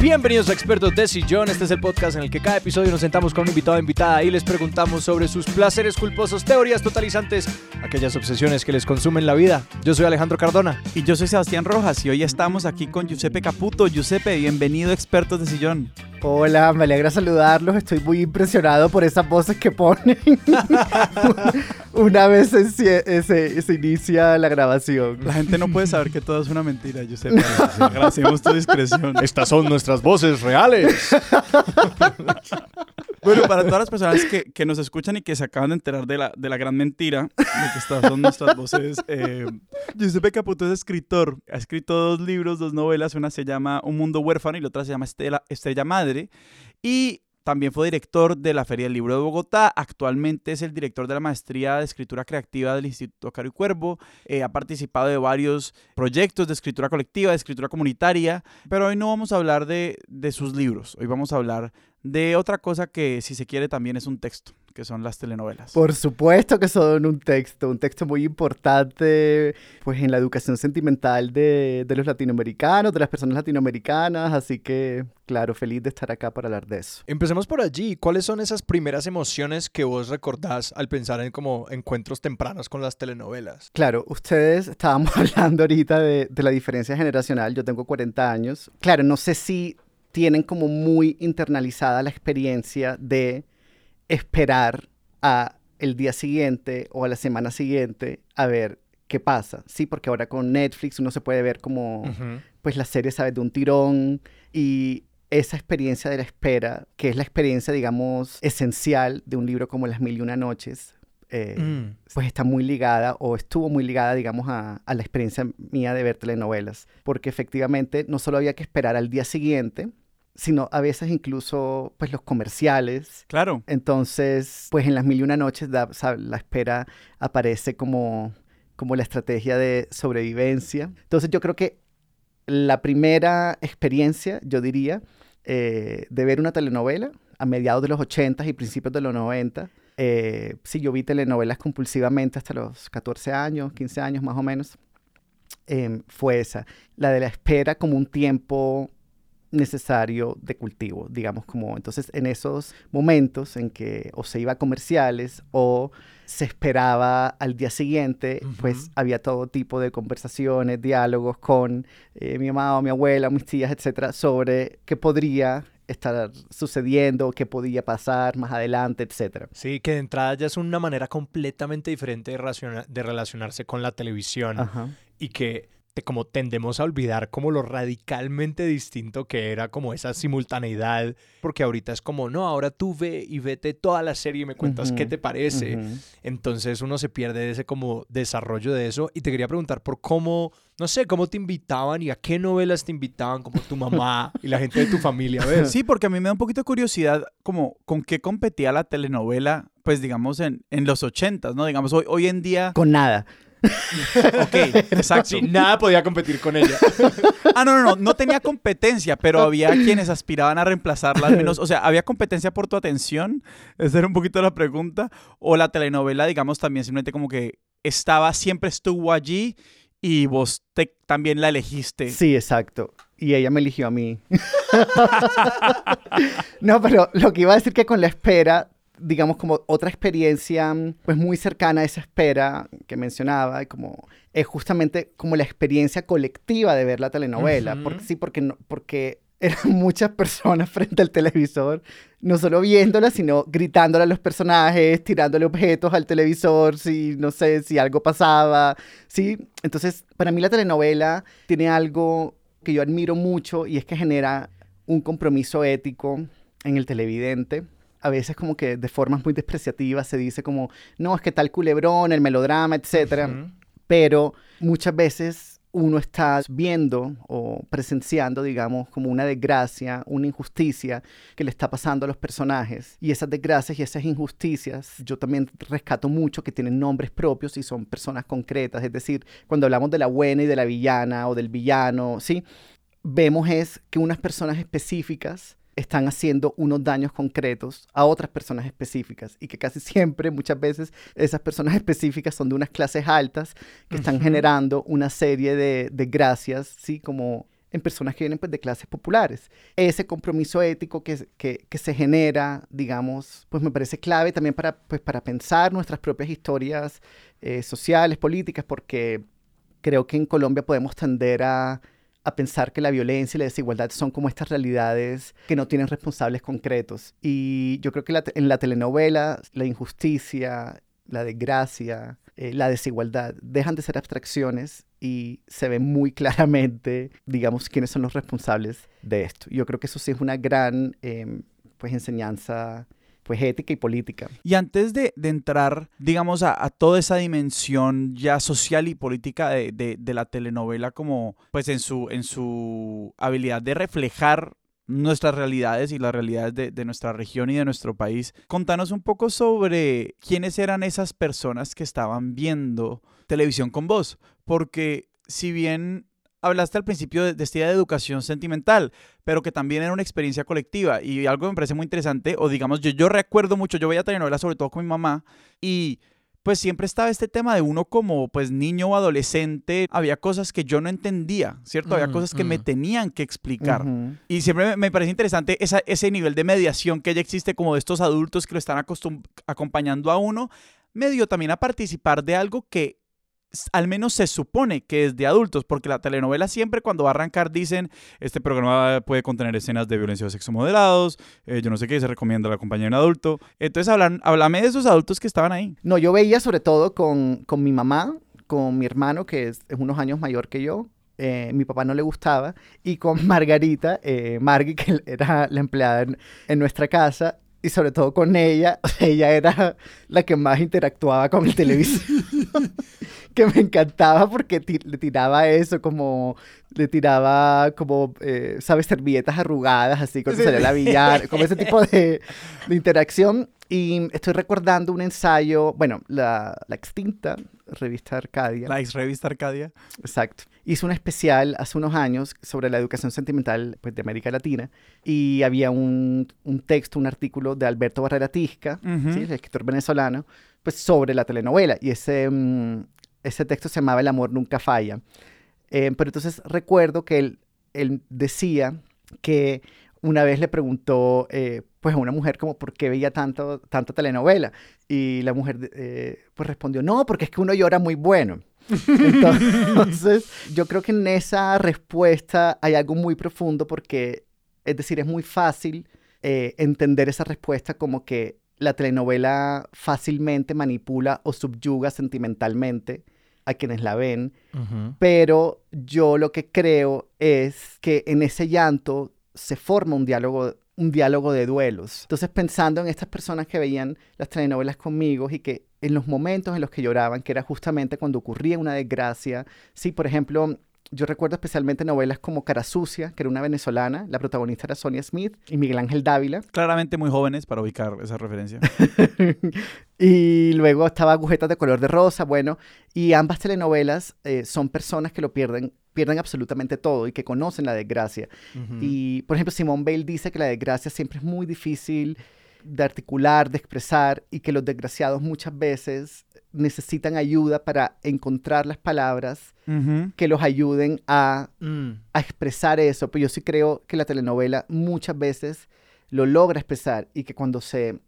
Bienvenidos a Expertos de Sillón. Este es el podcast en el que cada episodio nos sentamos con un invitado o invitada y les preguntamos sobre sus placeres culposos, teorías totalizantes, aquellas obsesiones que les consumen la vida. Yo soy Alejandro Cardona. Y yo soy Sebastián Rojas y hoy estamos aquí con Giuseppe Caputo. Giuseppe, bienvenido a Expertos de Sillón. Hola, me alegra saludarlos. Estoy muy impresionado por esas voces que ponen una vez se, se, se, inicia la grabación. La gente no puede saber que todo es una mentira, Giuseppe. Agradecemos tu discreción. Estas son nuestras voces reales. Bueno, para todas las personas que, que, nos escuchan y que se acaban de enterar de la, de la gran mentira de que estas son nuestras voces, eh, Giuseppe Caputo es escritor. Ha escrito dos libros, dos novelas. Una se llama Un mundo huérfano y la otra se llama Estela, Estrella Madre. Y también fue director de la Feria del Libro de Bogotá. Actualmente es el director de la Maestría de Escritura Creativa del Instituto Caro y Cuervo. Eh, ha participado de varios proyectos de escritura colectiva, de escritura comunitaria. Pero hoy no vamos a hablar de, de sus libros. Hoy vamos a hablar de otra cosa que, si se quiere, también es un texto que son las telenovelas. Por supuesto que son un texto, un texto muy importante pues en la educación sentimental de, de, los latinoamericanos, de las personas latinoamericanas, así que claro, feliz de estar acá para hablar de eso. Empecemos por allí, ¿cuáles son esas primeras emociones que vos recordás al pensar en como encuentros tempranos con las telenovelas? Claro, ustedes estábamos hablando ahorita de, de la diferencia generacional, yo tengo 40 años, claro, no sé si tienen como muy internalizada la experiencia de esperar a el día siguiente o a la semana siguiente a ver qué pasa, ¿sí? Porque ahora con Netflix uno se puede ver como, pues la serie sabe de un tirón y esa experiencia de la espera, que es la experiencia, digamos, esencial de un libro como Las Mil y Una Noches, eh, mm. pues está muy ligada o estuvo muy ligada, digamos, a, a, la experiencia mía de ver telenovelas, porque efectivamente no solo había que esperar al día siguiente, sino a veces incluso pues los comerciales. Claro. Entonces, pues en las mil y una noches la, la espera aparece como, como la estrategia de sobrevivencia. Entonces yo creo que la primera experiencia, yo diría, eh, de ver una telenovela a mediados de los 80 y principios de los 90. Eh, sí, yo vi telenovelas compulsivamente hasta los 14 años, 15 años más o menos. Eh, fue esa, la de la espera como un tiempo necesario de cultivo, digamos como entonces en esos momentos en que o se iba a comerciales o se esperaba al día siguiente, pues había todo tipo de conversaciones, diálogos con eh, mi mamá o mi abuela, mis tías, etcétera, sobre qué podría estar sucediendo, qué podía pasar más adelante, etcétera. Sí, que de entrada ya es una manera completamente diferente de, de relacionarse con la televisión y que como tendemos a olvidar como lo radicalmente distinto que era como esa simultaneidad, porque ahorita es como, no, ahora tú ve y vete toda la serie y me cuentas qué te parece. Entonces uno se pierde ese como desarrollo de eso y te quería preguntar por cómo, no sé, cómo te invitaban y a qué novelas te invitaban como tu mamá y la gente de tu familia. ¿ves? Sí, porque a mí me da un poquito de curiosidad como con qué competía la telenovela, pues digamos en, en los ochentas, ¿no? Digamos hoy, hoy en día... Con nada. ok, exacto. nada podía competir con ella. ah, no, no, no, no tenía competencia, pero había quienes aspiraban a reemplazarla al menos. O sea, ¿había competencia por tu atención? Esa era un poquito la pregunta. O la telenovela, digamos, también simplemente como que estaba, siempre estuvo allí y vos te, también la elegiste. Sí, exacto. Y ella me eligió a mí. no, pero lo que iba a decir que con la espera digamos, como otra experiencia, pues muy cercana a esa espera que mencionaba, como es justamente como la experiencia colectiva de ver la telenovela. porque, sí, porque, no, porque eran muchas personas frente al televisor, no solo viéndola, sino gritándole a los personajes, tirándole objetos al televisor, si no sé, si algo pasaba, ¿sí? Entonces, para mí la telenovela tiene algo que yo admiro mucho y es que genera un compromiso ético en el televidente a veces como que de formas muy despreciativas se dice como, no, es que tal culebrón, el melodrama, etcétera. Pero muchas veces uno está viendo o presenciando, digamos, como una desgracia, una injusticia que le está pasando a los personajes. Y esas desgracias y esas injusticias, yo también rescato mucho que tienen nombres propios y son personas concretas. Es decir, cuando hablamos de la buena y de la villana o del villano, ¿sí? Vemos es que unas personas específicas están haciendo unos daños concretos a otras personas específicas y que casi siempre, muchas veces, esas personas específicas son de unas clases altas que están generando una serie de, de gracias, ¿sí? Como en personas que vienen pues, de clases populares. Ese compromiso ético que, que, que, se genera, digamos, pues me parece clave también para, pues, para pensar nuestras propias historias eh, sociales, políticas, porque creo que en Colombia podemos tender a, a pensar que la violencia y la desigualdad son como estas realidades que no tienen responsables concretos. Y yo creo que en la telenovela la injusticia, la desgracia, eh, la desigualdad dejan de ser abstracciones y se ve muy claramente, digamos, quiénes son los responsables de esto. Yo creo que eso sí es una gran em, pues, enseñanza pues ética y política. Y antes de, entrar, digamos, a, toda esa dimensión ya social y política de, la telenovela como, pues en su, en su habilidad de reflejar nuestras realidades y las realidades de, de, nuestra región y de nuestro país. Contanos un poco sobre quiénes eran esas personas que estaban viendo televisión con vos, porque si bien hablaste al principio de, de esta idea de educación sentimental, pero que también era una experiencia colectiva y algo que me parece muy interesante, o digamos, yo, yo recuerdo mucho, yo veía telenovelas sobre todo con mi mamá y pues siempre estaba este tema de uno como pues niño o adolescente, había cosas que yo no entendía, ¿cierto? había cosas que me tenían que explicar. Y siempre me, parece interesante esa, ese nivel de mediación que ya existe como de estos adultos que lo están acompañando a uno, medio también a participar de algo que al menos se supone que es de adultos, porque la telenovela siempre cuando va a arrancar dicen, este programa puede contener escenas de violencia o sexo moderados, eh, yo no sé qué, se recomienda la compañía de un adulto. Entonces, hablan, háblame de esos adultos que estaban ahí. No, yo veía sobre todo con, con mi mamá, con mi hermano, que es, unos años mayor que yo, eh, mi papá no le gustaba, y con Margarita, eh, Margui, que era la empleada en, nuestra casa, y sobre todo con ella, ella era la que más interactuaba con el televisor. que me encantaba porque le tiraba eso como, le tiraba como, eh, ¿sabes? Servilletas arrugadas, así, cuando salía la billar, como ese tipo de, de, interacción. Y estoy recordando un ensayo, bueno, la, la extinta revista Arcadia. La ex revista Arcadia. Exacto. Hizo un especial hace unos años sobre la educación sentimental pues, de América Latina y había un, un texto, un artículo de Alberto Barrera Tisca, ¿sí? el escritor venezolano, pues sobre la telenovela. Y ese, mm, ese texto se llamaba El amor nunca falla. Eh, pero entonces recuerdo que él, él, decía que una vez le preguntó eh, pues a una mujer como por qué veía tanto, tanto telenovela y la mujer eh, pues respondió no porque es que uno llora muy bueno entonces yo creo que en esa respuesta hay algo muy profundo porque es decir es muy fácil entender esa respuesta como que la telenovela fácilmente manipula o subyuga sentimentalmente a quienes la ven, pero yo lo que creo es que en ese llanto se forma un diálogo un diálogo de duelos. Entonces, pensando en estas personas que veían las telenovelas conmigo y que en los momentos en los que lloraban, que era justamente cuando ocurría una desgracia, sí, por ejemplo, yo recuerdo especialmente novelas como Cara Sucia, que era una venezolana, la protagonista era Sonia Smith y Miguel Ángel Dávila. Claramente muy jóvenes para ubicar esa referencia. y luego estaba Agujetas de color de rosa, bueno, y ambas telenovelas eh, son personas que lo pierden pierden absolutamente todo y que conocen la desgracia. Y, por ejemplo, Simone Bale dice que la desgracia siempre es muy difícil de articular, de expresar y que los desgraciados muchas veces necesitan ayuda para encontrar las palabras que los ayuden a, mm. a, expresar eso. Pero yo sí creo que la telenovela muchas veces lo logra expresar y que cuando se,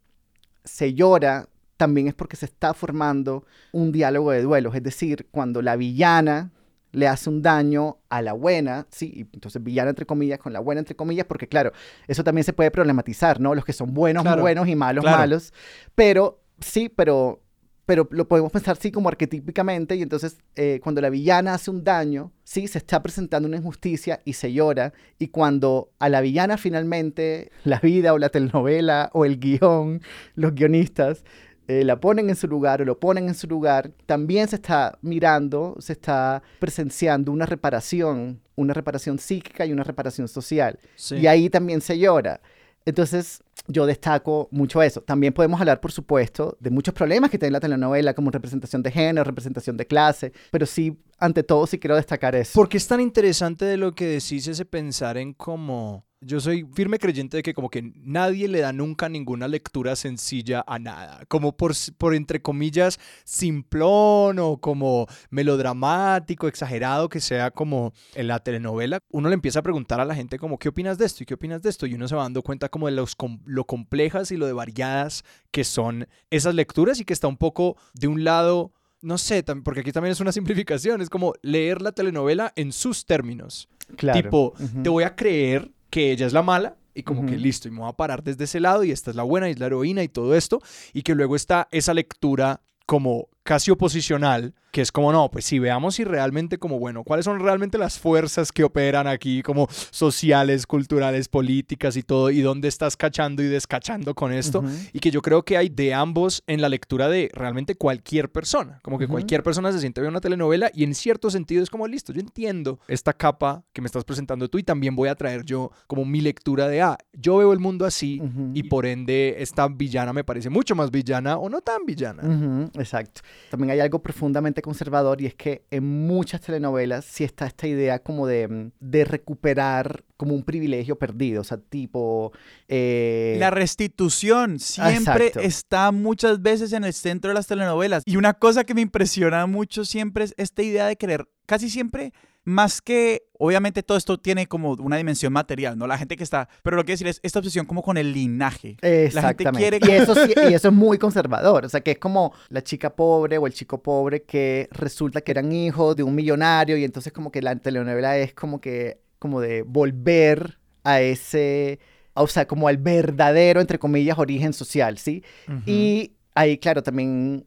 se llora también es porque se está formando un diálogo de duelos. Es decir, cuando la villana le hace un daño a la buena, ¿sí? Entonces villana entre comillas con la buena entre comillas, porque claro, eso también se puede problematizar, ¿no? Los que son buenos, buenos y malos, malos. Pero sí, pero pero lo podemos pensar sí como arquetípicamente y entonces eh, cuando la villana hace un daño, sí, se está presentando una injusticia y se llora y cuando a la villana finalmente la vida o la telenovela o el guion, los guionistas eh, la ponen en su lugar o lo ponen en su lugar, también se está mirando, se está presenciando una reparación, una reparación psíquica y una reparación social. Y ahí también se llora. Entonces, yo destaco mucho eso. También podemos hablar, por supuesto, de muchos problemas que tiene la telenovela, como representación de género, representación de clase, pero sí ante todo sí quiero destacar eso. Porque es tan interesante de lo que decís ese pensar en cómo yo soy firme creyente de que como que nadie le da nunca ninguna lectura sencilla a nada. Como por, por entre comillas simplón o como melodramático, exagerado que sea como en la telenovela, uno le empieza a preguntar a la gente como ¿qué opinas de esto? ¿y qué opinas de esto? Y uno se va dando cuenta como de los, lo complejas y lo de variadas que son esas lecturas y que está un poco de un lado no sé, porque aquí también es una simplificación, es como leer la telenovela en sus términos. Claro. Tipo, te voy a creer que ella es la mala y como que listo, y me voy a parar desde ese lado y esta es la buena y es la heroína y todo esto, y que luego está esa lectura como casi oposicional, que es como, no, pues si veamos si realmente como, bueno, cuáles son realmente las fuerzas que operan aquí, como sociales, culturales, políticas y todo, y dónde estás cachando y descachando con esto, y que yo creo que hay de ambos en la lectura de realmente cualquier persona, como que cualquier persona se siente ver una telenovela y en cierto sentido es como, listo, yo entiendo esta capa que me estás presentando tú y también voy a traer yo como mi lectura de, ah, yo veo el mundo así y por ende esta villana me parece mucho más villana o no tan villana. Exacto. También hay algo profundamente conservador y es que en muchas telenovelas sí está esta idea como de, mm, de recuperar como un privilegio perdido, o sea, tipo... Eh, La restitución siempre está muchas veces en el centro de las telenovelas. Y una cosa que me impresiona mucho siempre es esta idea de querer, casi siempre más que, obviamente todo esto tiene como una dimensión material, ¿no? La gente que está, pero lo que decir es esta obsesión como con el linaje. Exactamente. y, eso, y eso es muy conservador, o sea, que es como la chica pobre o el chico pobre que resulta que eran hijos de un millonario y entonces como que la telenovela es como que, como de volver a ese, o sea, como al verdadero, entre comillas, origen social, ¿sí? Y ahí, claro, también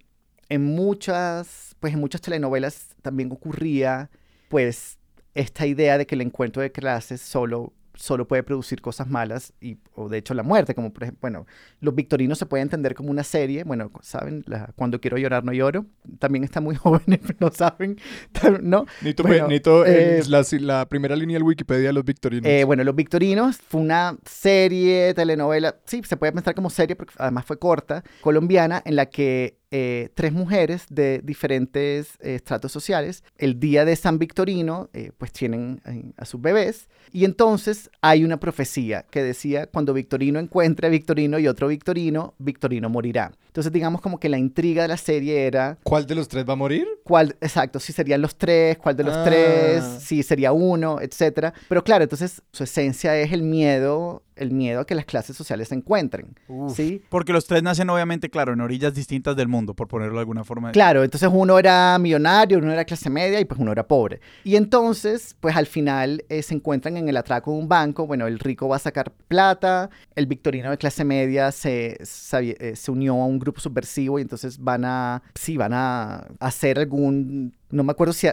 en muchas, pues en muchas telenovelas también ocurría pues esta idea de que el encuentro de clases solo solo puede producir cosas malas y, o de hecho la muerte, como por ejemplo, bueno, los victorinos se puede entender como una serie, bueno, ¿saben? cuando quiero llorar no lloro, también está muy jóvenes, no saben, ¿no? Nito, eh, la, la, primera línea del Wikipedia de los victorinos. Eh, bueno, los victorinos fue una serie, telenovela, sí, se puede pensar como serie porque además fue corta, colombiana, en la que eh, tres mujeres de diferentes eh, estratos sociales. El día de San Victorino, eh, pues tienen a sus bebés. Y entonces hay una profecía que decía, cuando Victorino encuentre a Victorino y otro Victorino, Victorino morirá. Entonces digamos como que la intriga de la serie era... ¿Cuál de los tres va a morir? ¿Cuál, exacto, si serían los tres, cuál de los ah. tres, si sería uno, etcétera. Pero claro, entonces su esencia es el miedo el miedo a que las clases sociales se encuentren. ¿sí? Porque los tres nacen obviamente, claro, en orillas distintas del mundo, por ponerlo de alguna forma. Claro, entonces uno era millonario, uno era clase media y pues uno era pobre. Y entonces, pues al final eh, se encuentran en el atraco de un banco, bueno, el rico va a sacar plata, el victorino de clase media se, eh, se unió a un grupo subversivo y entonces van a, sí, van a hacer algún, no me acuerdo si,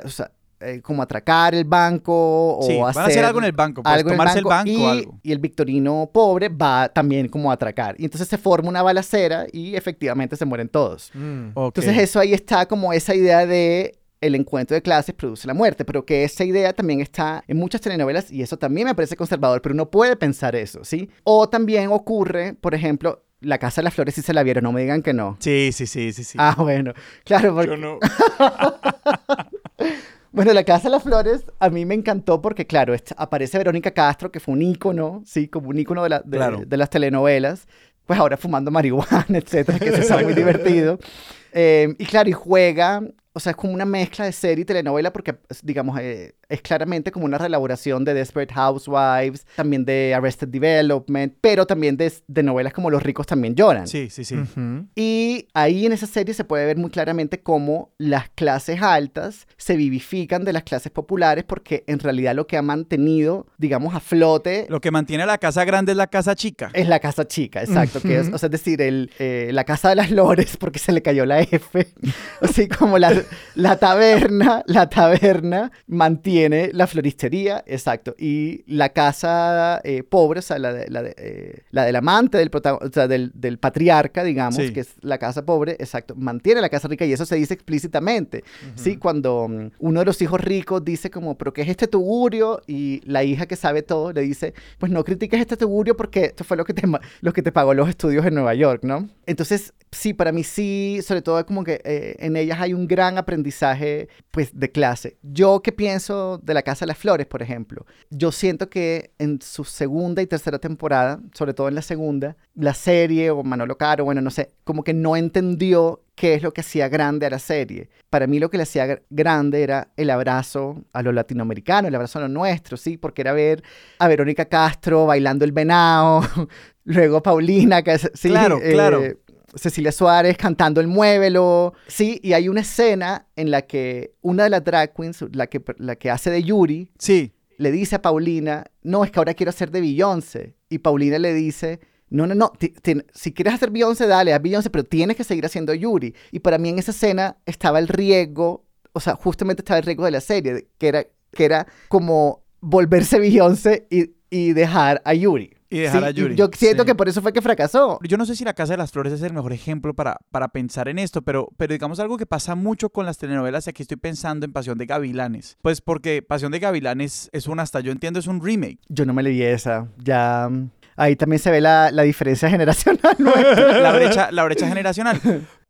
eh, como atracar el banco o sí, hacer, van a hacer algo en el banco, pues, tomarse el banco, y, algo. y el victorino pobre va también como a atracar. Y entonces se forma una balacera y efectivamente se mueren todos. Mm. Entonces eso ahí está como esa idea de el encuentro de clases produce la muerte, pero que esa idea también está en muchas telenovelas y eso también me parece conservador, pero uno puede pensar eso, ¿sí? O también ocurre, por ejemplo, la Casa de las Flores sí se la vieron, no me digan que no. Sí, sí, sí, sí, sí. Ah, bueno, claro, porque... Yo no. Bueno, La Casa de las Flores a mí me encantó porque, claro, aparece Verónica Castro, que fue un ícono, sí, como un ícono de, de, las telenovelas, pues ahora fumando marihuana, etcétera, que se sabe muy divertido. Eh, y claro, y juega o sea, es como una mezcla de serie y telenovela porque, digamos, eh, es claramente como una reelaboración de Desperate Housewives, también de Arrested Development, pero también de, de novelas como Los ricos también lloran. Sí, sí, sí. Y ahí en esa serie se puede ver muy claramente cómo las clases altas se vivifican de las clases populares porque en realidad lo que ha mantenido, digamos, a flote... Lo que mantiene a la casa grande es la casa chica. Es la casa chica, exacto. que es, o sea, es decir, el, eh, la casa de las lores porque se le cayó la F. Así como la la taberna, la taberna mantiene la floristería, exacto, y la casa eh, pobre, o sea, la, de, la, eh, del amante, del, o sea, del, del, patriarca, digamos, que es la casa pobre, exacto, mantiene la casa rica y eso se dice explícitamente, ¿sí? Cuando mm, uno de los hijos ricos dice como, pero ¿qué es este tugurio? Y la hija que sabe todo le dice, pues no critiques este tugurio porque esto fue lo que te, lo que te pagó los estudios en Nueva York, ¿no? Entonces, sí, para mí sí, sobre todo como que eh, en ellas hay un gran gran aprendizaje pues de clase. Yo que pienso de la Casa de las Flores, por ejemplo, yo siento que en su segunda y tercera temporada, sobre todo en la segunda, la serie o Manolo Caro, bueno, no sé, como que no entendió qué es lo que hacía grande a la serie. Para mí lo que le hacía grande era el abrazo a lo latinoamericano, el abrazo a lo nuestro, ¿sí? Porque era ver a Verónica Castro bailando el venado, luego Paulina, que sí, claro, claro. Cecilia Suárez cantando el Muévelo, sí, y hay una escena en la que una de las drag queens, la que, la que hace de Yuri, sí. le dice a Paulina, no, es que ahora quiero hacer de Beyoncé, y Paulina le dice, no, no, no, si quieres hacer Beyoncé, dale, a Beyoncé, pero tienes que seguir haciendo Yuri. Y para mí en esa escena estaba el riesgo, o sea, justamente estaba el riesgo de la serie, que era, que era como volverse Beyoncé y, y dejar a Yuri. Y dejar a Yuri. Yo siento que por eso fue que fracasó. Yo no sé si La Casa de las Flores es el mejor ejemplo para, para pensar en esto, pero, pero digamos algo que pasa mucho con las telenovelas, y aquí estoy pensando en Pasión de Gavilanes. Pues porque Pasión de Gavilanes es un, hasta yo entiendo, es un remake. Yo no me leí esa, ya... Ahí también se ve la, la diferencia generacional. la, brecha, la brecha generacional.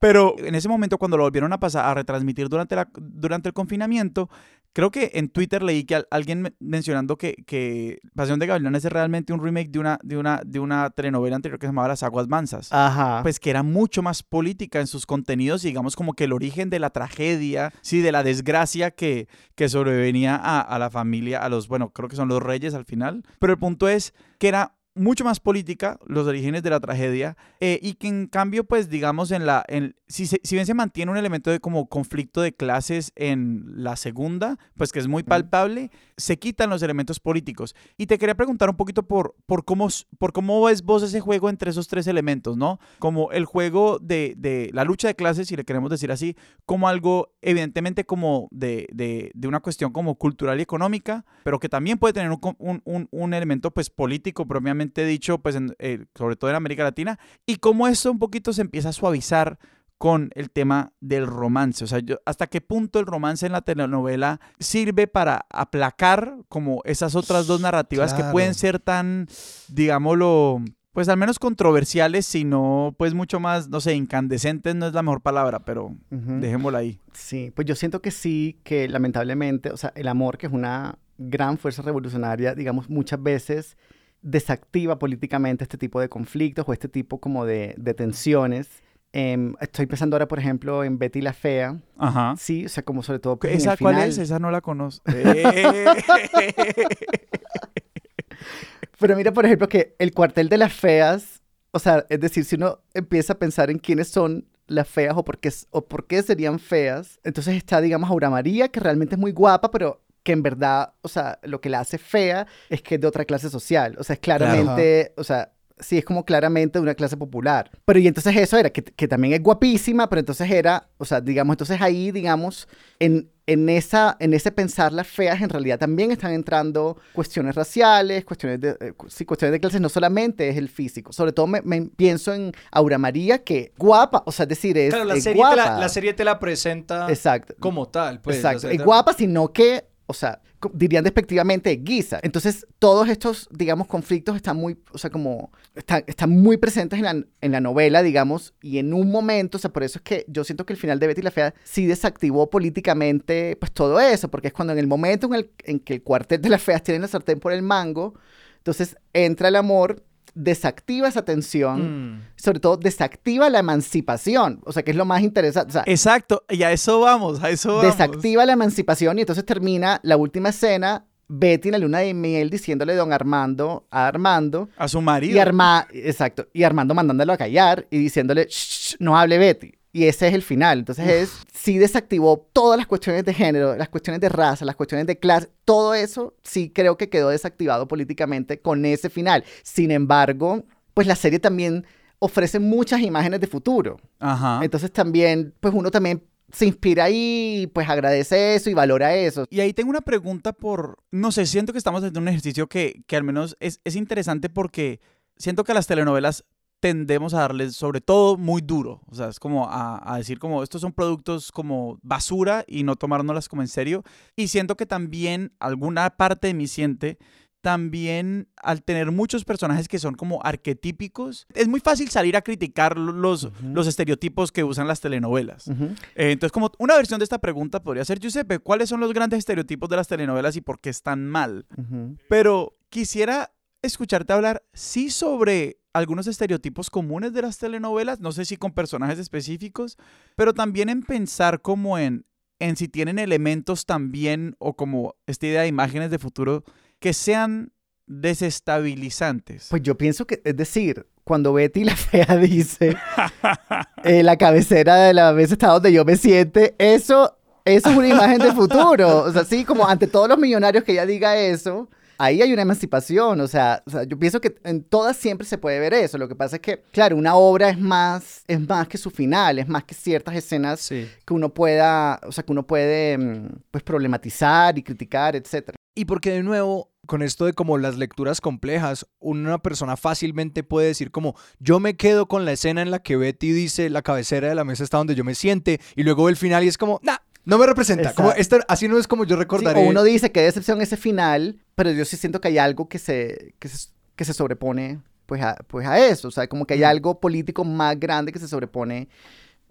Pero en ese momento, cuando lo volvieron a pasar a retransmitir durante, la, durante el confinamiento, creo que en Twitter leí que alguien mencionando que, que Pasión de Gavilanes es realmente un remake de una, de, una, de una telenovela anterior que se llamaba Las Aguas Mansas. Ajá. Pues que era mucho más política en sus contenidos y digamos como que el origen de la tragedia, sí, de la desgracia que, que sobrevenía a, a la familia, a los, bueno, creo que son los reyes al final. Pero el punto es que era mucho más política, los orígenes de la tragedia, eh, y que en cambio, pues digamos, en la, en, si, si, bien se mantiene un elemento de como conflicto de clases en la segunda, pues que es muy palpable, se quitan los elementos políticos. Y te quería preguntar un poquito por, por, cómo, por cómo ves vos ese juego entre esos tres elementos, ¿no? Como el juego de, de la lucha de clases, si le queremos decir así, como algo evidentemente como de, de, de una cuestión como cultural y económica, pero que también puede tener un, un, un elemento pues político propiamente dicho, pues eh, sobre todo en América Latina, y cómo eso un poquito se empieza a suavizar con el tema del romance. O sea, hasta qué punto el romance en la telenovela sirve para aplacar como esas otras dos narrativas que pueden ser tan, digámoslo, pues al menos controversiales, sino pues mucho más, no sé, incandescentes no es la mejor palabra, pero dejémosla ahí. Sí, pues yo siento que sí, que lamentablemente, o sea, el amor, que es una gran fuerza revolucionaria, digamos, muchas veces desactiva políticamente este tipo de conflictos o este tipo como de, tensiones. Em, estoy pensando ahora, por ejemplo, en Betty la Fea. Ajá. Sí, o sea, como sobre todo... Pues, ¿Esa cuál es? Esa no la conozco. Pero mira, por ejemplo, que el cuartel de las feas, o sea, es decir, si uno empieza a pensar en quiénes son las feas o por qué, o por qué serían feas, entonces está, digamos, Aura María, que realmente es muy guapa, pero que en verdad, o sea, lo que la hace fea es que es de otra clase social. O sea, es claramente, o sea, sí es como claramente de una clase popular. Pero y entonces eso era, que, que, también es guapísima, pero entonces era, o sea, digamos, entonces ahí, digamos, en, en, esa, en ese pensar las feas, en realidad también están entrando cuestiones raciales, cuestiones de, eh, sí, cuestiones de clases, no solamente es el físico. Sobre todo me, pienso en Aura María, que guapa, o sea, es decir, es, claro, la serie guapa. Te la, la, serie te la presenta Exacto. como tal. Pues, Exacto. es guapa, sino que o sea, dirían despectivamente guisa. Entonces, todos estos, digamos, conflictos están muy, o sea, como, están, muy presentes en la, en la, novela, digamos, y en un momento, o sea, por eso es que yo siento que el final de Betty la Fea sí desactivó políticamente, pues, todo eso, porque es cuando en el momento en, el, en que el cuartel de las feas tiene la sartén por el mango, entonces entra el amor desactiva esa tensión, mm. sobre todo desactiva la emancipación, o sea, que es lo más interesante. Exacto, y a eso vamos, a eso vamos. Desactiva la emancipación y entonces termina la última escena Betty en la luna de miel diciéndole don Armando a Armando. A su marido. Y Arma exacto. Y Armando mandándolo a callar y diciéndole, no hable Betty. Y ese es el final. Entonces es, sí desactivó todas las cuestiones de género, las cuestiones de raza, las cuestiones de clase, todo eso sí creo que quedó desactivado políticamente con ese final. Sin embargo, pues la serie también ofrece muchas imágenes de futuro. Ajá. Entonces también, pues uno también se inspira ahí, pues agradece eso y valora eso. Y ahí tengo una pregunta por, no sé, siento que estamos haciendo un ejercicio que, que al menos es, es interesante porque siento que las telenovelas tendemos a darles sobre todo muy duro. O sea, es como a, decir como estos son productos como basura y no tomárnoslas como en serio. Y siento que también alguna parte de mí siente también al tener muchos personajes que son como arquetípicos, es muy fácil salir a criticar los, los estereotipos que usan las telenovelas. Eh, entonces, como una versión de esta pregunta podría ser, Giuseppe, ¿cuáles son los grandes estereotipos de las telenovelas y por qué están mal? Pero quisiera escucharte hablar, sí, sobre algunos estereotipos comunes de las telenovelas, no sé si con personajes específicos, pero también en pensar como en, en si tienen elementos también o como esta idea de imágenes de futuro que sean desestabilizantes. Pues yo pienso que, es decir, cuando Betty la fea dice eh, la cabecera de la mesa está donde yo me siente, eso, eso es una imagen de futuro. O sea, sí, como ante todos los millonarios que ella diga eso, ahí hay una emancipación. O sea, o sea, yo pienso que en todas siempre se puede ver eso. Lo que pasa es que, claro, una obra es más, es más que su final, es más que ciertas escenas que uno pueda, o sea, que uno puede, mm, pues, problematizar y criticar, etcétera. Y porque de nuevo, con esto de como las lecturas complejas, una persona fácilmente puede decir como yo me quedo con la escena en la que Betty dice la cabecera de la mesa está donde yo me siente y luego el final y es como, nah, no me representa. Como así no es como yo recordaré. o uno dice que decepción ese final, pero yo sí siento que hay algo que se, que se, sobrepone pues a, pues a eso. O sea, como que hay algo político más grande que se sobrepone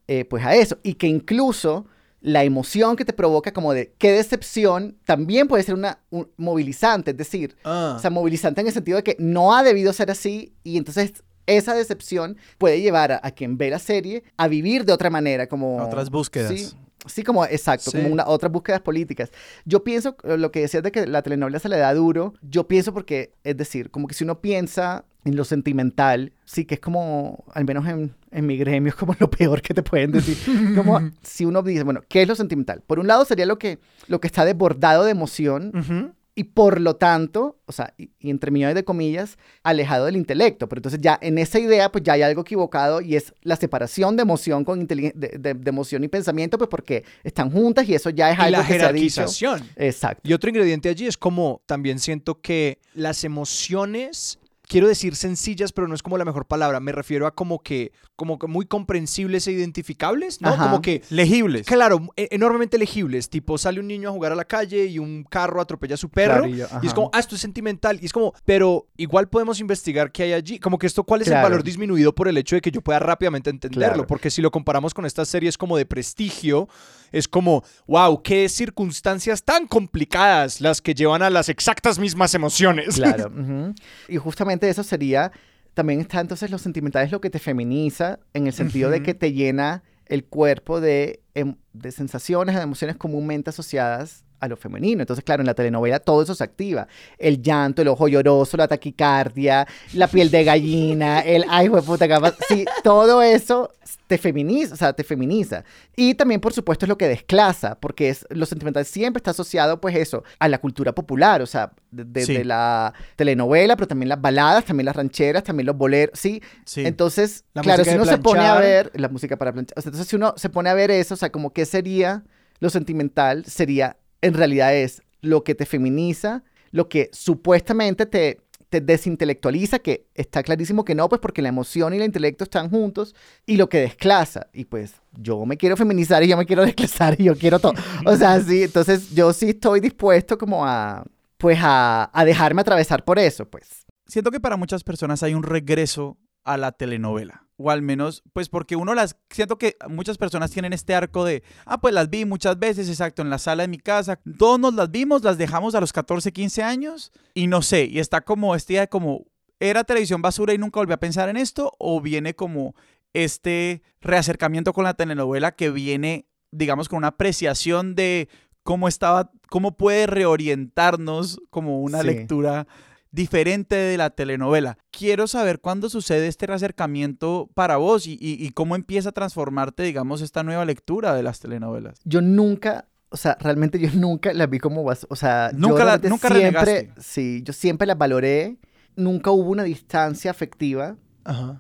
eh, pues a eso. Y que incluso la emoción que te provoca como de qué decepción también puede ser una movilizante, es decir, ah. o sea, movilizante en el sentido de que no ha debido ser así y entonces esa decepción puede llevar a, quien ve la serie a vivir de otra manera, como... Otras búsquedas. Sí, sí como exacto, como una, otras búsquedas políticas. Yo pienso, eh, lo que decías de que la telenovela se le da duro, yo pienso porque, es decir, como que si uno piensa en lo sentimental, sí que es como, al menos en, en mi gremio, es como lo peor que te pueden decir. Como si uno dice, bueno, ¿qué es lo sentimental? Por un lado sería lo que, lo que está desbordado de emoción. Y por lo tanto, o sea, y, entre millones de comillas, alejado del intelecto. Pero entonces ya en esa idea, pues ya hay algo equivocado y es la separación de emoción con de, de, emoción y pensamiento, pues porque están juntas y eso ya es algo la jerarquización. Exacto. Y otro ingrediente allí es como también siento que las emociones quiero decir sencillas, pero no es como la mejor palabra. Me refiero a como que, como que muy comprensibles e identificables, ¿no? Como que. Legibles. Claro, e, enormemente legibles. Tipo, sale un niño a jugar a la calle y un carro atropella a su perro. y, es como, ah, esto es sentimental. Y es como, pero igual podemos investigar qué hay allí. Como que esto, ¿cuál es el valor disminuido por el hecho de que yo pueda rápidamente entenderlo? Porque si lo comparamos con estas series como de prestigio, es como, wow, qué circunstancias tan complicadas las que llevan a las exactas mismas emociones. Claro. Y justamente eso sería, también está entonces lo sentimental es lo que te feminiza, en el sentido de que te llena el cuerpo de, em, de sensaciones, de emociones comúnmente asociadas a lo femenino. Entonces, claro, en la telenovela todo eso se activa. El llanto, el ojo lloroso, la taquicardia, la piel de gallina, el ay, de puta, capaz. Sí, todo eso te feminiza, o sea, te feminiza. Y también, por supuesto, es lo que desclasa, porque es, lo sentimental siempre está asociado, pues eso, a la cultura popular, o sea, desde la telenovela, pero también las baladas, también las rancheras, también los boleros, ¿sí? sí. Entonces, claro, si uno se pone a ver, la música para planchar, o sea, entonces si uno se pone a ver eso, o sea, como qué sería lo sentimental, sería, en realidad es lo que te feminiza, lo que supuestamente te te desintelectualiza, que está clarísimo que no, pues porque la emoción y el intelecto están juntos, y lo que desclasa, y pues yo me quiero feminizar y yo me quiero desclasar y yo quiero todo. O sea, sí, entonces yo sí estoy dispuesto como a, pues a, a dejarme atravesar por eso, pues. Siento que para muchas personas hay un regreso a la telenovela. O al menos, pues porque uno las... Siento que muchas personas tienen este arco de, ah, pues las vi muchas veces, exacto, en la sala de mi casa. Todos nos las vimos, las dejamos a los 14, 15 años y no sé, y está como este día de como, ¿era televisión basura y nunca volví a pensar en esto? ¿O viene como este reacercamiento con la telenovela que viene, digamos, con una apreciación de cómo estaba, cómo puede reorientarnos como una lectura diferente de la telenovela. Quiero saber cuándo sucede este reacercamiento para vos y, cómo empieza a transformarte, digamos, esta nueva lectura de las telenovelas. Yo nunca, o sea, realmente yo nunca las vi como, o sea, nunca, la, nunca siempre, sí, yo siempre las valoré. Nunca hubo una distancia afectiva.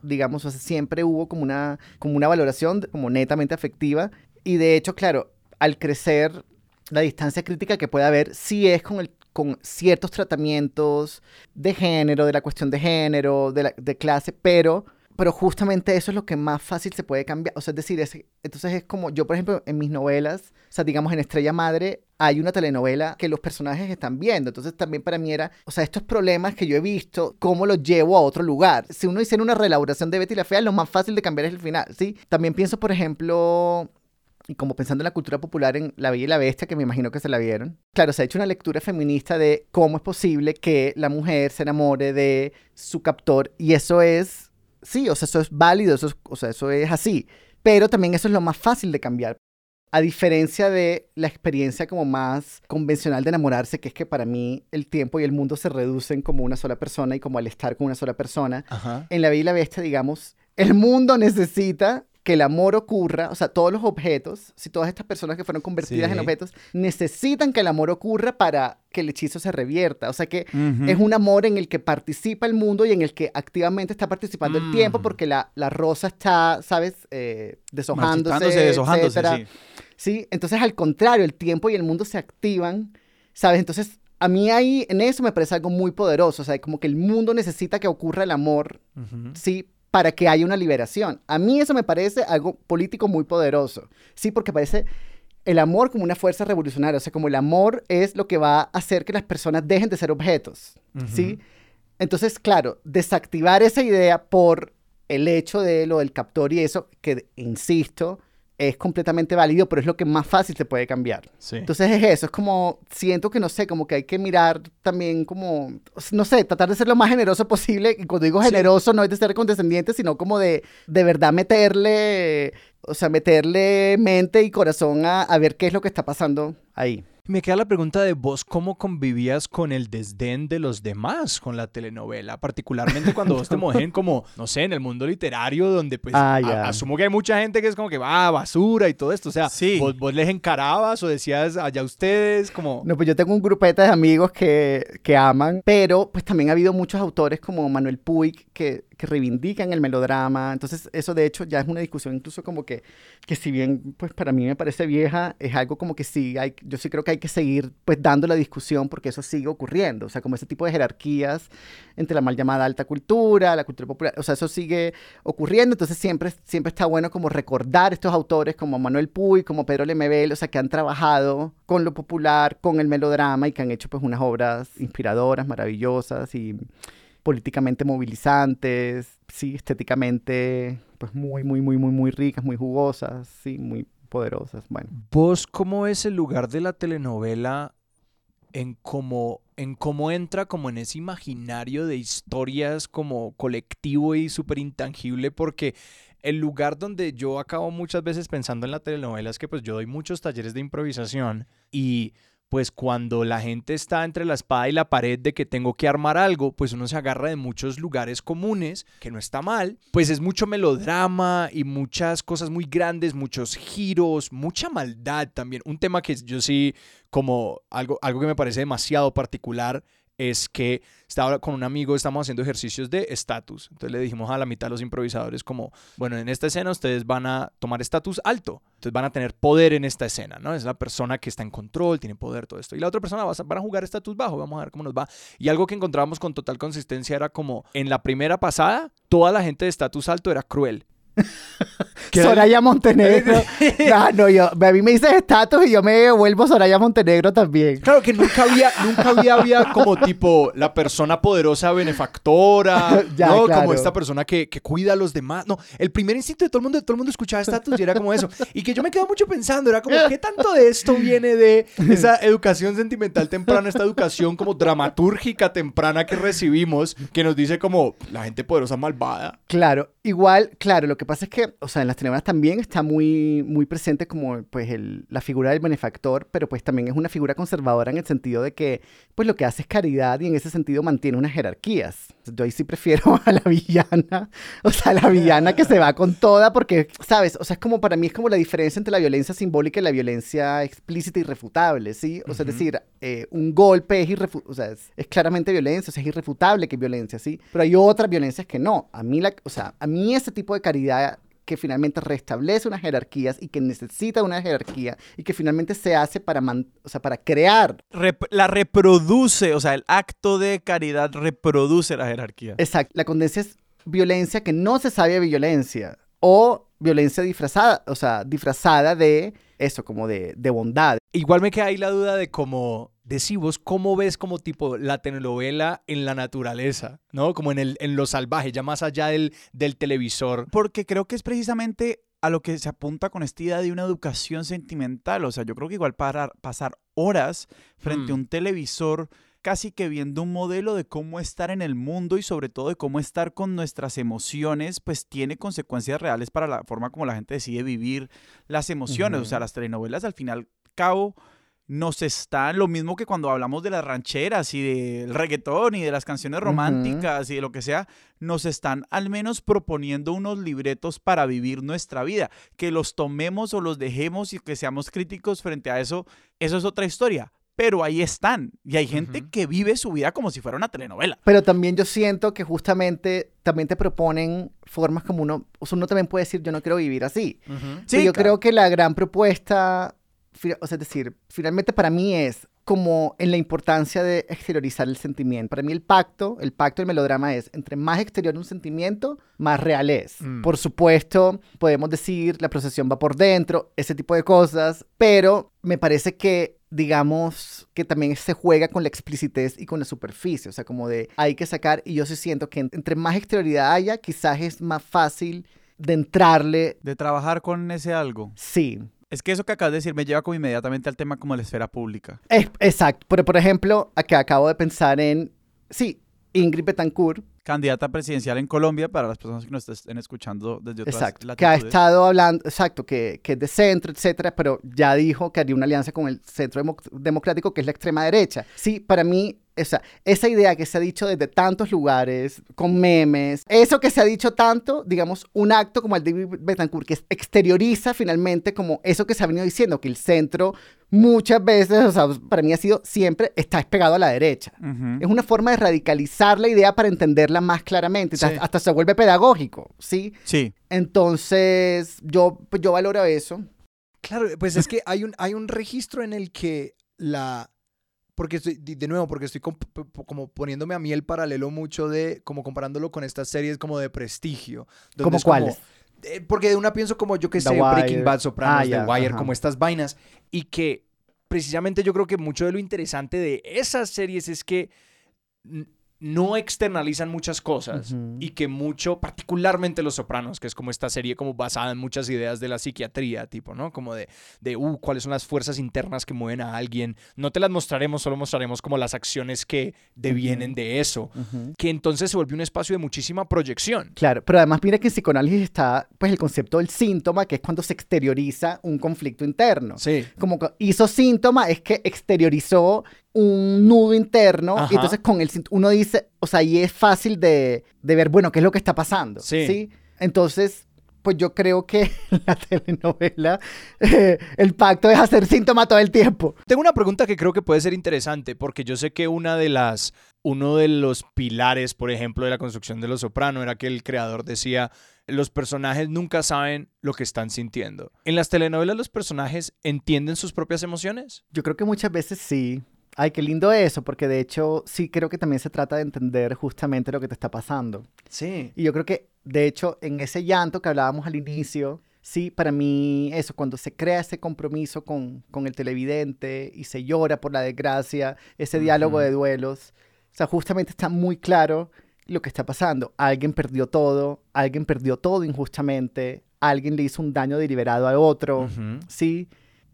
Digamos, o sea, siempre hubo como una, como una valoración como netamente afectiva. Y de hecho, claro, al crecer, la distancia crítica que puede haber sí es con el con ciertos tratamientos de género, de la cuestión de género, de, clase, pero pero justamente eso es lo que más fácil se puede cambiar. O sea, es decir, es, entonces es como yo, por ejemplo, en mis novelas, o sea, digamos en Estrella Madre, hay una telenovela que los personajes están viendo. Entonces también para mí era, o sea, estos problemas que yo he visto, ¿cómo los llevo a otro lugar? Si uno hiciera una reelaboración de Betty la Fea, lo más fácil de cambiar es el final, ¿sí? También pienso, por ejemplo, y como pensando en la cultura popular en La Bella y la Bestia, que me imagino que se la vieron. Claro, se ha hecho una lectura feminista de cómo es posible que la mujer se enamore de su captor y eso es, sí, o sea, eso es válido, eso o sea, eso es así. Pero también eso es lo más fácil de cambiar. A diferencia de la experiencia como más convencional de enamorarse, que es que para mí el tiempo y el mundo se reducen como una sola persona y como al estar con una sola persona, en La Bella y la Bestia, digamos, el mundo necesita que el amor ocurra, o sea, todos los objetos, si todas estas personas que fueron convertidas en objetos, necesitan que el amor ocurra para que el hechizo se revierta. O sea que es un amor en el que participa el mundo y en el que activamente está participando el tiempo mm. porque la, la, rosa está, ¿sabes? Eh, deshojándose, deshojándose, sí. sí, entonces al contrario, el tiempo y el mundo se activan, ¿sabes? Entonces a mí ahí, en eso me parece algo muy poderoso, o sea, como que el mundo necesita que ocurra el amor, ¿sí? Para que haya una liberación. A mí eso me parece algo político muy poderoso, ¿sí? Porque parece el amor como una fuerza revolucionaria, o sea, como el amor es lo que va a hacer que las personas dejen de ser objetos, ¿sí? Entonces, claro, desactivar esa idea por el hecho de lo del captor y eso, que, insisto, es completamente válido, pero es lo que más fácil se puede cambiar. Entonces es eso, es como, siento que no sé, como que hay que mirar también como, no sé, tratar de ser lo más generoso posible. Y cuando digo generoso no es de ser condescendiente, sino como de de verdad meterle, o sea, meterle mente y corazón a, a ver qué es lo que está pasando ahí. Me queda la pregunta de vos, ¿cómo convivías con el desdén de los demás con la telenovela? Particularmente cuando vos te mueven como, no sé, en el mundo literario, donde pues ah, asumo que hay mucha gente que es como que va, basura y todo esto. O sea, vos, vos, les encarabas o decías allá ustedes como... No, pues yo tengo un grupete de amigos que, que aman, pero pues también ha habido muchos autores como Manuel Puig que que reivindican el melodrama. Entonces, eso de hecho ya es una discusión incluso como que, que si bien pues para mí me parece vieja, es algo como que sí, hay, yo sí creo que hay que seguir pues dando la discusión porque eso sigue ocurriendo. O sea, como ese tipo de jerarquías entre la mal llamada alta cultura, la cultura popular, o sea, eso sigue ocurriendo. Entonces, siempre, siempre está bueno como recordar estos autores como Manuel Puy, como Pedro Lemebel, o sea, que han trabajado con lo popular, con el melodrama y que han hecho pues unas obras inspiradoras, maravillosas y políticamente movilizantes, sí, estéticamente, pues muy, muy, muy, muy, muy ricas, muy jugosas, sí, muy poderosas. Bueno. ¿Vos cómo es el lugar de la telenovela en cómo, en cómo entra como en ese imaginario de historias como colectivo y súper intangible? Porque el lugar donde yo acabo muchas veces pensando en la telenovela es que pues yo doy muchos talleres de improvisación y pues cuando la gente está entre la espada y la pared de que tengo que armar algo, pues uno se agarra de muchos lugares comunes, que no está mal, pues es mucho melodrama y muchas cosas muy grandes, muchos giros, mucha maldad también. Un tema que yo sí, como algo, algo que me parece demasiado particular es que estaba con un amigo, estamos haciendo ejercicios de estatus. Entonces le dijimos a la mitad de los improvisadores como, bueno, en esta escena ustedes van a tomar estatus alto. Entonces van a tener poder en esta escena, ¿no? Es la persona que está en control, tiene poder, todo esto. Y la otra persona va a, jugar estatus bajo, vamos a ver cómo nos va. Y algo que encontrábamos con total consistencia era como, en la primera pasada, toda la gente de estatus alto era cruel. Soraya Montenegro. ah, no, yo, a mí me dices estatus y yo me vuelvo Soraya Montenegro también. Claro que nunca había, nunca había, había como tipo la persona poderosa benefactora, ¿no? Como esta persona que, que, cuida a los demás. No, el primer instinto de todo el mundo, de todo el mundo escuchaba estatus y era como eso. Y que yo me quedo mucho pensando, era como, ¿qué tanto de esto viene de esa educación sentimental temprana, esta educación como dramatúrgica temprana que recibimos, que nos dice como la gente poderosa malvada? Claro, igual, claro, lo que pasa es que, o sea, en las telenovelas también está muy, muy presente como, pues, el, la figura del benefactor, pero pues también es una figura conservadora en el sentido de que, pues, lo que hace es caridad y en ese sentido mantiene unas jerarquías. Yo ahí sí prefiero a la villana, o sea, la villana que se va con toda, porque, ¿sabes? O sea, es como, para mí es como la diferencia entre la violencia simbólica y la violencia explícita y irrefutable, ¿sí? O sea, es decir, eh, un golpe es, o sea, es, es, claramente violencia, o sea, es irrefutable que es violencia, ¿sí? Pero hay otras violencias que no. A mí, la, o sea, a mí ese tipo de caridad que finalmente restablece unas jerarquías y que necesita una jerarquía y que finalmente se hace para, o sea, para crear. la reproduce, o sea, el acto de caridad reproduce la jerarquía. Exacto, la condencia es violencia que no se sabe de violencia o violencia disfrazada, o sea, disfrazada de eso, como de, de bondad. Igual me queda ahí la duda de cómo, de si vos cómo ves como tipo la telenovela en la naturaleza, ¿no? Como en, el, en lo salvaje, ya más allá del, del televisor. Porque creo que es precisamente a lo que se apunta con esta idea de una educación sentimental. O sea, yo creo que igual para pasar horas frente a mm. un televisor casi que viendo un modelo de cómo estar en el mundo y sobre todo de cómo estar con nuestras emociones, pues tiene consecuencias reales para la forma como la gente decide vivir las emociones. O sea, las telenovelas al final cabo nos están lo mismo que cuando hablamos de las rancheras y del reggaetón y de las canciones románticas y de lo que sea, nos están al menos proponiendo unos libretos para vivir nuestra vida. Que los tomemos o los dejemos y que seamos críticos frente a eso, eso es otra historia pero ahí están. Y hay gente que vive su vida como si fuera una telenovela. Pero también yo siento que justamente también te proponen formas como uno, o sea, uno también puede decir, yo no quiero vivir así. Sí, yo creo que la gran propuesta, o sea, es decir, finalmente para mí es como en la importancia de exteriorizar el sentimiento. Para mí el pacto, el pacto del melodrama es, entre más exterior un sentimiento, más real es. Mm. Por supuesto, podemos decir, la procesión va por dentro, ese tipo de cosas, pero me parece que digamos que también se juega con la explicitez y con la superficie, o sea, como de hay que sacar, y yo sí siento que entre más exterioridad haya, quizás es más fácil de entrarle. De trabajar con ese algo. Sí. Es que eso que acabas de decir me lleva como inmediatamente al tema como la esfera pública. exacto. Pero, por ejemplo, acá acabo de pensar en, sí, Ingrid Betancourt. Candidata presidencial en Colombia para las personas que nos estén escuchando desde otras Exacto. Que ha estado hablando, exacto, que, que es de centro, etcétera, pero ya dijo que haría una alianza con el centro democrático, que es la extrema derecha. Sí, para mí esa, esa idea que se ha dicho desde tantos lugares, con memes, eso que se ha dicho tanto, digamos, un acto como el de Betancourt, que exterioriza finalmente como eso que se ha venido diciendo, que el centro muchas veces, o sea, para mí ha sido siempre, está despegado a la derecha. Es una forma de radicalizar la idea para entenderla más claramente, hasta se vuelve pedagógico, ¿sí? Sí. Entonces, yo, yo valoro eso. Claro, pues es que hay un, hay un registro en el que la porque estoy, de nuevo, porque estoy como poniéndome a mí el paralelo mucho de, como comparándolo con estas series como de prestigio. ¿Cómo cuáles? Eh, porque de una pienso como yo que sé, Breaking Bad, Sopranos, ah, The Wire, como estas vainas, y que precisamente yo creo que mucho de lo interesante de esas series es que no externalizan muchas cosas y que mucho, particularmente Los Sopranos, que es como esta serie como basada en muchas ideas de la psiquiatría, tipo, ¿no? Como de, de uh, cuáles son las fuerzas internas que mueven a alguien. No te las mostraremos, solo mostraremos como las acciones que devienen de eso. Que entonces se vuelve un espacio de muchísima proyección. Claro, pero además mira que en psicoanálisis está pues el concepto del síntoma, que es cuando se exterioriza un conflicto interno. Sí. Como hizo síntoma es que exteriorizó un nudo interno y entonces con el uno dice, o sea, y es fácil de, de, ver, bueno, qué es lo que está pasando. Sí. Entonces, pues yo creo que la telenovela, eh, el pacto es hacer síntoma todo el tiempo. Tengo una pregunta que creo que puede ser interesante, porque yo sé que una de las, uno de los pilares, por ejemplo, de la construcción de Los Soprano era que el creador decía, los personajes nunca saben lo que están sintiendo. ¿En las telenovelas los personajes entienden sus propias emociones? Yo creo que muchas veces sí. Ay, qué lindo eso, porque de hecho sí creo que también se trata de entender justamente lo que te está pasando. Sí. Y yo creo que, de hecho, en ese llanto que hablábamos al inicio, sí, para mí eso, cuando se crea ese compromiso con, con el televidente y se llora por la desgracia, ese diálogo de duelos, o sea, justamente está muy claro lo que está pasando. Alguien perdió todo, alguien perdió todo injustamente, alguien le hizo un daño deliberado a otro, ¿sí?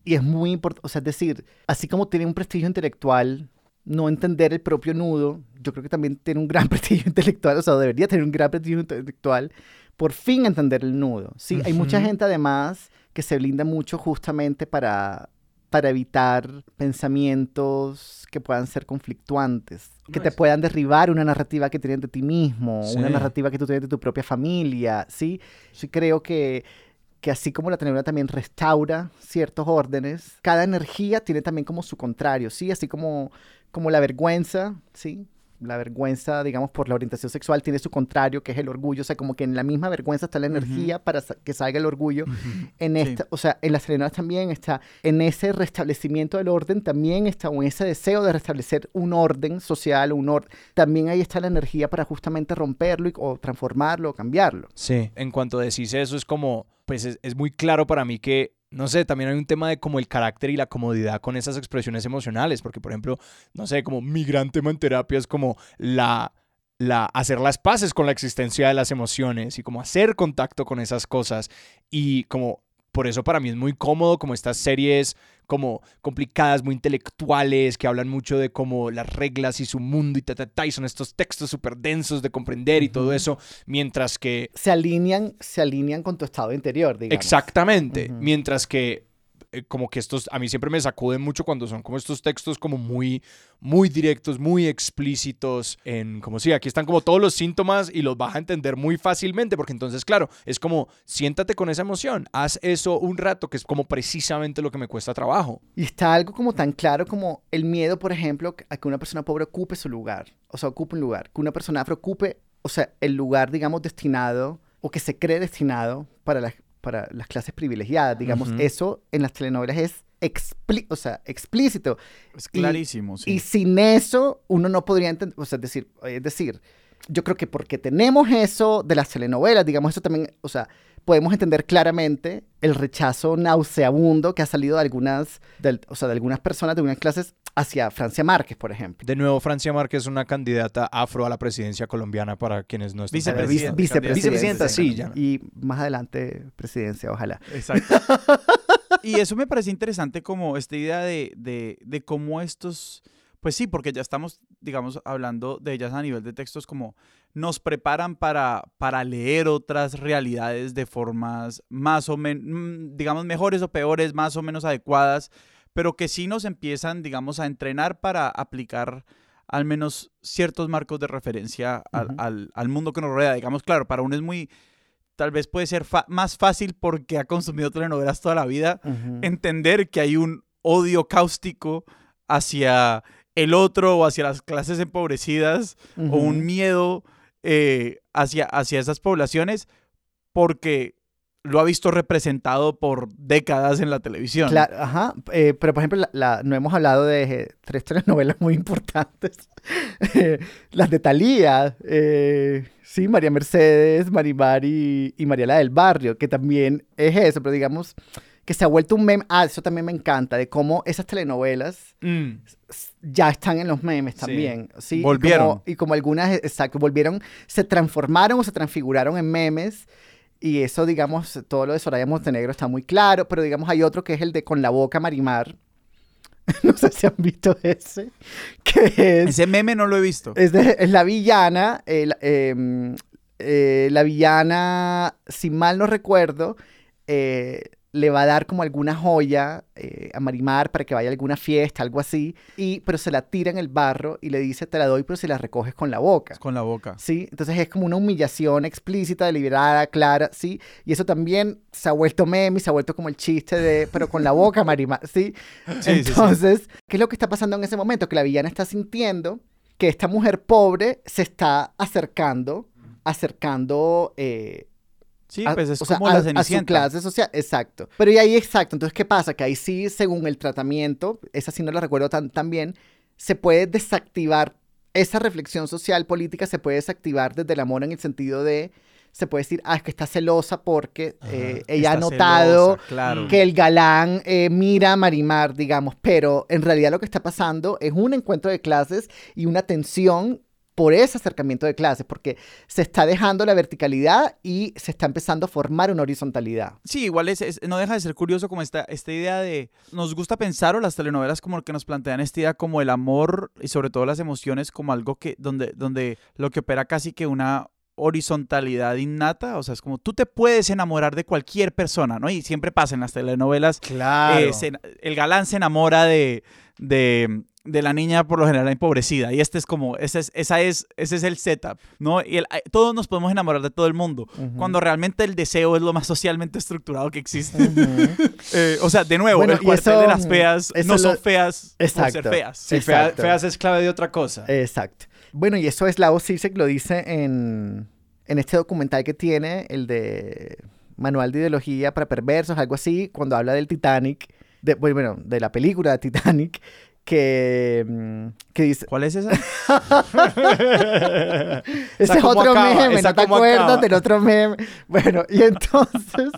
Y es muy importante, o sea, es decir, así como tiene un prestigio intelectual, no entender el propio nudo, yo creo que también tiene un gran prestigio intelectual, o sea, debería tener un gran prestigio intelectual, por fin entender el nudo. Sí, hay mucha gente además que se blinda mucho justamente para, para evitar pensamientos que puedan ser conflictuantes, que te puedan derribar una narrativa que tienes de ti mismo, una narrativa que tú tienes de tu propia familia, ¿sí? Sí creo que que así como la telenovela también restaura ciertos órdenes, cada energía tiene también como su contrario, ¿sí? Así como, como la vergüenza, ¿sí? La vergüenza, digamos, por la orientación sexual tiene su contrario, que es el orgullo. O sea, como que en la misma vergüenza está la energía para que salga el orgullo. En esta, o sea, en las telenovelas también está, en ese restablecimiento del orden también está, o en ese deseo de restablecer un orden social, un orden, también ahí está la energía para justamente romperlo o transformarlo o cambiarlo. Sí, en cuanto decís eso, es como, pues es muy claro para mí que no sé, también hay un tema de como el carácter y la comodidad con esas expresiones emocionales, porque por ejemplo, no sé, como mi gran tema en terapia es como la, la hacer las paces con la existencia de las emociones y como hacer contacto con esas cosas y como por eso para mí es muy cómodo como estas series como complicadas, muy intelectuales, que hablan mucho de como las reglas y su mundo y ta, ta, ta, y son estos textos súper densos de comprender y todo eso, mientras que... Se alinean, se alinean con tu estado interior, digamos. Exactamente, mientras que eh, como que estos, a mí siempre me sacuden mucho cuando son como estos textos como muy, muy directos, muy explícitos, en como si aquí están como todos los síntomas y los vas a entender muy fácilmente, porque entonces, claro, es como, siéntate con esa emoción, haz eso un rato, que es como precisamente lo que me cuesta trabajo. Y está algo como tan claro como el miedo, por ejemplo, a que una persona pobre ocupe su lugar, o sea, ocupe un lugar, que una persona afro ocupe, o sea, el lugar, digamos, destinado o que se cree destinado para la, para las clases privilegiadas, digamos, eso en las telenovelas es o sea, explícito. Es clarísimo, y, sí. Y sin eso uno no podría entender, o sea, es decir, es decir, yo creo que porque tenemos eso de las telenovelas, digamos, eso también, o sea, podemos entender claramente el rechazo nauseabundo que ha salido de algunas, o sea, de algunas personas de unas clases hacia Francia Márquez, por ejemplo. De nuevo, Francia Márquez es una candidata afro a la presidencia colombiana para quienes no están Vicepresidenta. Vicepresidenta, sí. Ya. Y más adelante presidencia, ojalá. Exacto. y eso me parece interesante como esta idea de, de, de cómo estos... Pues sí, porque ya estamos, digamos, hablando de ellas a nivel de textos como nos preparan para, para leer otras realidades de formas más o menos, mm, digamos, mejores o peores, más o menos adecuadas, pero que sí nos empiezan, digamos, a entrenar para aplicar al menos ciertos marcos de referencia al, al, mundo que nos rodea. Digamos, claro, para uno es muy, tal vez puede ser más fácil porque ha consumido telenovelas toda la vida, entender que hay un odio cáustico hacia el otro o hacia las clases empobrecidas o un miedo eh, hacia, hacia esas poblaciones porque lo ha visto representado por décadas en la televisión. Claro, ajá. Eh, pero, por ejemplo, la, no hemos hablado de eh, tres telenovelas muy importantes. las de Thalía, sí, María Mercedes, Marimar y, y Mariela del Barrio, que también es eso, pero digamos que se ha vuelto un meme. Ah, eso también me encanta, de cómo esas telenovelas mm. ya están en los memes también. Sí, volvieron. Y como, algunas, exacto, volvieron, se transformaron o se transfiguraron en memes. Y eso, digamos, todo lo de Soraya Montenegro está muy claro, pero digamos hay otro que es el de Con la Boca Marimar. no sé si han visto ese. Que es, ese meme no lo he visto. Es, es la villana, em, eh, la villana, si mal no recuerdo, eh, le va a dar como alguna joya eh, a Marimar para que vaya a alguna fiesta, algo así, y, pero se la tira en el barro y le dice, te la doy, pero si la recoges con la boca. Con la boca. Sí, entonces es como una humillación explícita, deliberada, clara, sí, y eso también se ha vuelto meme, se ha vuelto como el chiste de, pero con la boca, Marimar, ¿sí? entonces, ¿qué es lo que está pasando en ese momento? Que la villana está sintiendo que esta mujer pobre se está acercando, acercando... Eh, Sí, pues es como la a, su clase social, exacto. Pero y ahí, exacto, entonces, ¿qué pasa? Que ahí sí, según el tratamiento, esa sí no la recuerdo tan, tan bien, se puede desactivar, esa reflexión social política se puede desactivar desde el amor en el sentido de, se puede decir, ah, es que está celosa porque eh, ella ha notado que el galán eh, mira a Marimar, digamos, pero en realidad lo que está pasando es un encuentro de clases y una tensión por ese acercamiento de clases, porque se está dejando la verticalidad y se está empezando a formar una horizontalidad. Sí, igual es, no deja de ser curioso como esta, esta idea de, nos gusta pensar o las telenovelas como que nos plantean esta idea como el amor y sobre todo las emociones como algo que, donde, donde lo que opera casi que una horizontalidad innata, o sea, es como tú te puedes enamorar de cualquier persona, ¿no? Y siempre pasa en las telenovelas. Claro. Eh, el galán se enamora de, de, de la niña por lo general empobrecida. Y este es como, ese es, esa es, ese es el setup, ¿no? Y el, todos nos podemos enamorar de todo el mundo, cuando realmente el deseo es lo más socialmente estructurado que existe. Eh, o sea, de nuevo, el cuartel de las feas no son feas por ser feas. Sí, feas es clave de otra cosa. Exacto. Bueno, y eso es la Zizek lo dice en, en este documental que tiene, el de Manual de Ideología para Perversos, algo así, cuando habla del Titanic, de, bueno, de la película de Titanic, que, mm, que dice... ¿Cuál es esa? Ese es otro meme, ¿no te acuerdas del otro meme? Bueno, y entonces,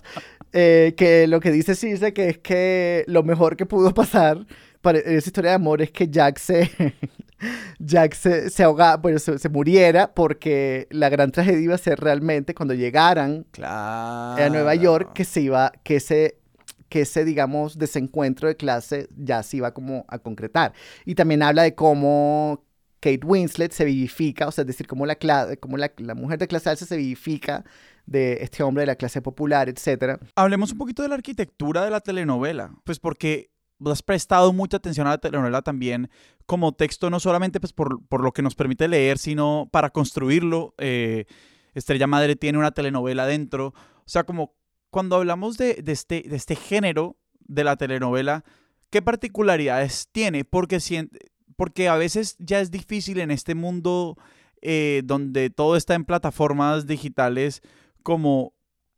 eh, que lo que dice que es que lo mejor que pudo pasar para esa historia de amor es que Jack se... Jack se, se ahogara, bueno, se, muriera porque la gran tragedia iba a ser realmente cuando llegaran a Nueva York que se iba, que se que ese, digamos, desencuentro de clase ya se iba como a concretar. Y también habla de cómo Kate Winslet se vivifica, o sea, es decir, cómo la, cómo la, la mujer de clase alta se vivifica de este hombre de la clase popular, etc. Hablemos un poquito de la arquitectura de la telenovela, pues porque has prestado mucha atención a la telenovela también como texto, no solamente pues por, por lo que nos permite leer, sino para construirlo. Eh, Estrella Madre tiene una telenovela dentro, o sea, como cuando hablamos de, este, de este género de la telenovela, ¿qué particularidades tiene? Porque, porque a veces ya es difícil en este mundo eh, donde todo está en plataformas digitales, como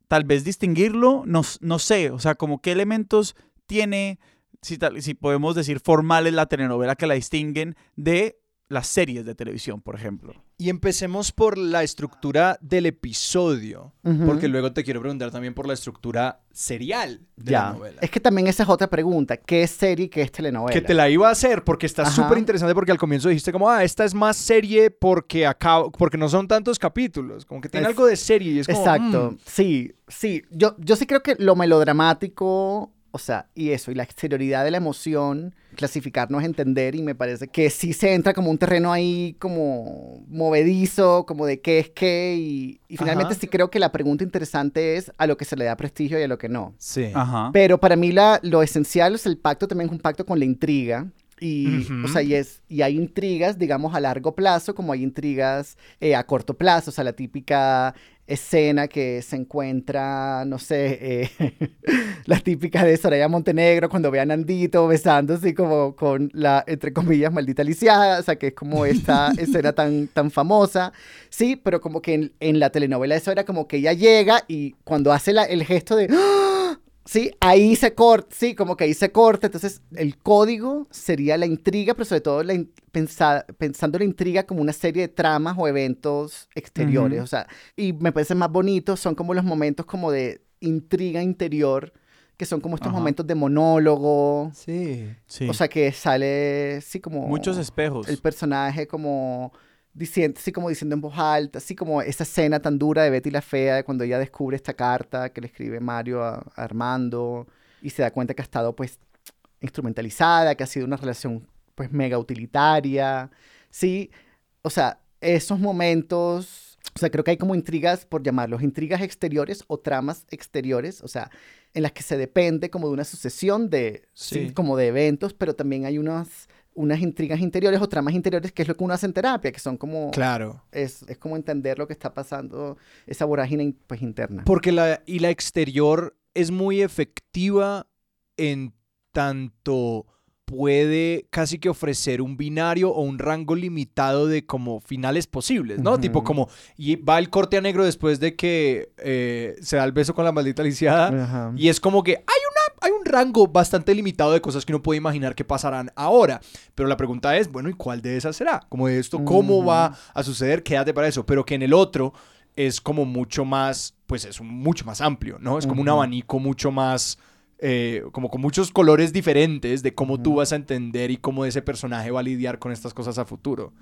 tal vez distinguirlo, no, no sé, o sea, como qué elementos tiene, si, si podemos decir formales la telenovela que la distinguen de las series de televisión, por ejemplo. Y empecemos por la estructura del episodio, porque luego te quiero preguntar también por la estructura serial de la novela. Es que también esa es otra pregunta, ¿qué es serie y qué es telenovela? Que te la iba a hacer porque está súper interesante porque al comienzo dijiste como, ah, esta es más serie porque acá, porque no son tantos capítulos, como que tiene algo de serie y es como, Exacto, mm". sí, sí, yo, yo sí creo que lo melodramático o sea, y eso, y la exterioridad de la emoción, clasificarnos, entender, y me parece que sí se entra como un terreno ahí como movedizo, como de qué es qué, y, finalmente sí creo que la pregunta interesante es a lo que se le da prestigio y a lo que no. Sí. Ajá. Pero para mí la, lo esencial es el pacto también es un pacto con la intriga, y, o sea, y, es, y hay intrigas, digamos, a largo plazo, como hay intrigas eh, a corto plazo. O sea, la típica escena que se encuentra, no sé, eh, la típica de Soraya Montenegro cuando ve a Nandito besándose como con la, entre comillas, maldita lisiada, o sea, que es como esta escena tan, tan famosa, sí, pero como que en, la telenovela eso era como que ella llega y cuando hace la, el gesto de... ¡Ah! Sí, ahí se corta, sí, como que ahí se corta. Entonces, el código sería la intriga, pero sobre todo la pensando la intriga como una serie de tramas o eventos exteriores. O sea, y me parece más bonito, son como los momentos como de intriga interior, que son como estos momentos de monólogo. Sí, sí. O sea, que sale, sí, como... Muchos espejos. El personaje como diciendo, así como diciendo en voz alta, así como esa escena tan dura de Betty la Fea, de cuando ella descubre esta carta que le escribe Mario a, Armando y se da cuenta que ha estado pues instrumentalizada, que ha sido una relación pues mega utilitaria, sí, o sea, esos momentos, o sea, creo que hay como intrigas, por llamarlos, intrigas exteriores o tramas exteriores, o sea, en las que se depende como de una sucesión de, sí. como de eventos, pero también hay unos unas intrigas interiores o tramas interiores, que es lo que uno hace en terapia, que son como... Claro. Es, es como entender lo que está pasando, esa vorágine pues interna. Porque la, y la exterior es muy efectiva en tanto puede casi que ofrecer un binario o un rango limitado de como finales posibles, ¿no? Tipo como, y va el corte a negro después de que eh, se da el beso con la maldita lisiada, y es como que hay hay un rango bastante limitado de cosas que uno puede imaginar que pasarán ahora. Pero la pregunta es, bueno, ¿y cuál de esas será? Como de esto, ¿cómo va a suceder? Quédate para eso. Pero que en el otro es como mucho más, pues es mucho más amplio, ¿no? Es como un abanico mucho más... Eh, como con muchos colores diferentes de cómo tú vas a entender y cómo ese personaje va a lidiar con estas cosas a futuro.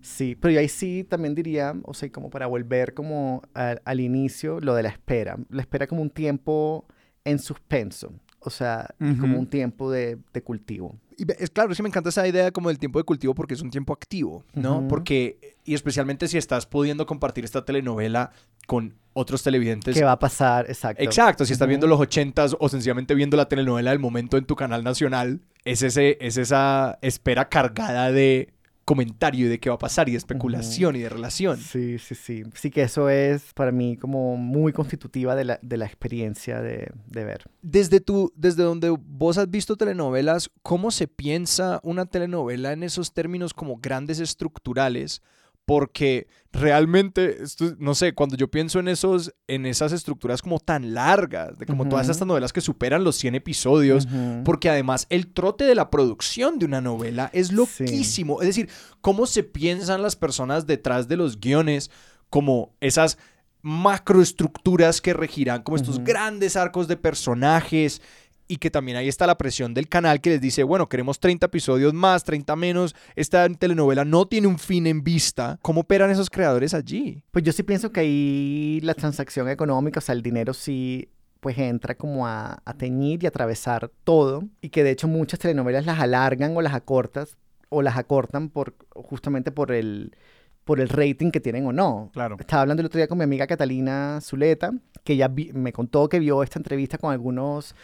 Sí, pero yo ahí sí también diría, o sea, como para volver como al inicio, lo de la espera. La espera como un tiempo en suspenso. O sea, como un tiempo de, cultivo. Y es claro, sí me encanta esa idea como del tiempo de cultivo porque es un tiempo activo, ¿no? Porque, y especialmente si estás pudiendo compartir esta telenovela con otros televidentes. ¿Qué va a pasar? Exacto. Exacto, si estás viendo los ochentas o sencillamente viendo la telenovela del momento en tu canal nacional, es, ese, es esa espera cargada de comentario y de qué va a pasar y de especulación y de relación. Sí, sí, sí. Sí que eso es para mí como muy constitutiva de la, de la experiencia de, de, ver. Desde, tu, desde donde vos has visto telenovelas, ¿cómo se piensa una telenovela en esos términos como grandes estructurales? Porque realmente, no sé, cuando yo pienso en, esos, en esas estructuras como tan largas, de como todas estas novelas que superan los 100 episodios, porque además el trote de la producción de una novela es loquísimo. Es decir, cómo se piensan las personas detrás de los guiones como esas macroestructuras que regirán como estos grandes arcos de personajes y que también ahí está la presión del canal que les dice, bueno, queremos 30 episodios más, 30 menos, esta telenovela no tiene un fin en vista. ¿Cómo operan esos creadores allí? Pues yo sí pienso que ahí la transacción económica, o sea, el dinero sí pues entra como a, teñir y atravesar todo y que de hecho muchas telenovelas las alargan o las acortas o las acortan por justamente por el por el rating que tienen o no. Claro. Estaba hablando el otro día con mi amiga Catalina Zuleta, que ella me contó que vio esta entrevista con algunos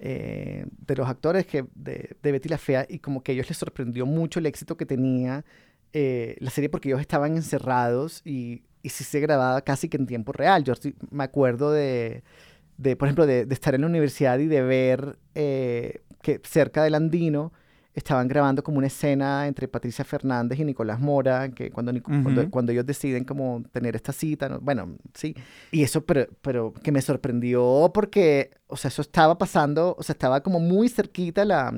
eh, de los actores que, de, Betty la Fea y como que a ellos les sorprendió mucho el éxito que tenía eh, la serie porque ellos estaban encerrados y, y sí se grababa casi que en tiempo real. Yo me acuerdo de, de por ejemplo, de, de, estar en la universidad y de ver eh, que cerca del Andino estaban grabando como una escena entre Patricia Fernández y Nicolás Mora, que cuando, cuando, ellos deciden como tener esta cita, bueno, sí, y eso, pero, pero que me sorprendió porque, o sea, eso estaba pasando, o sea, estaba como muy cerquita la,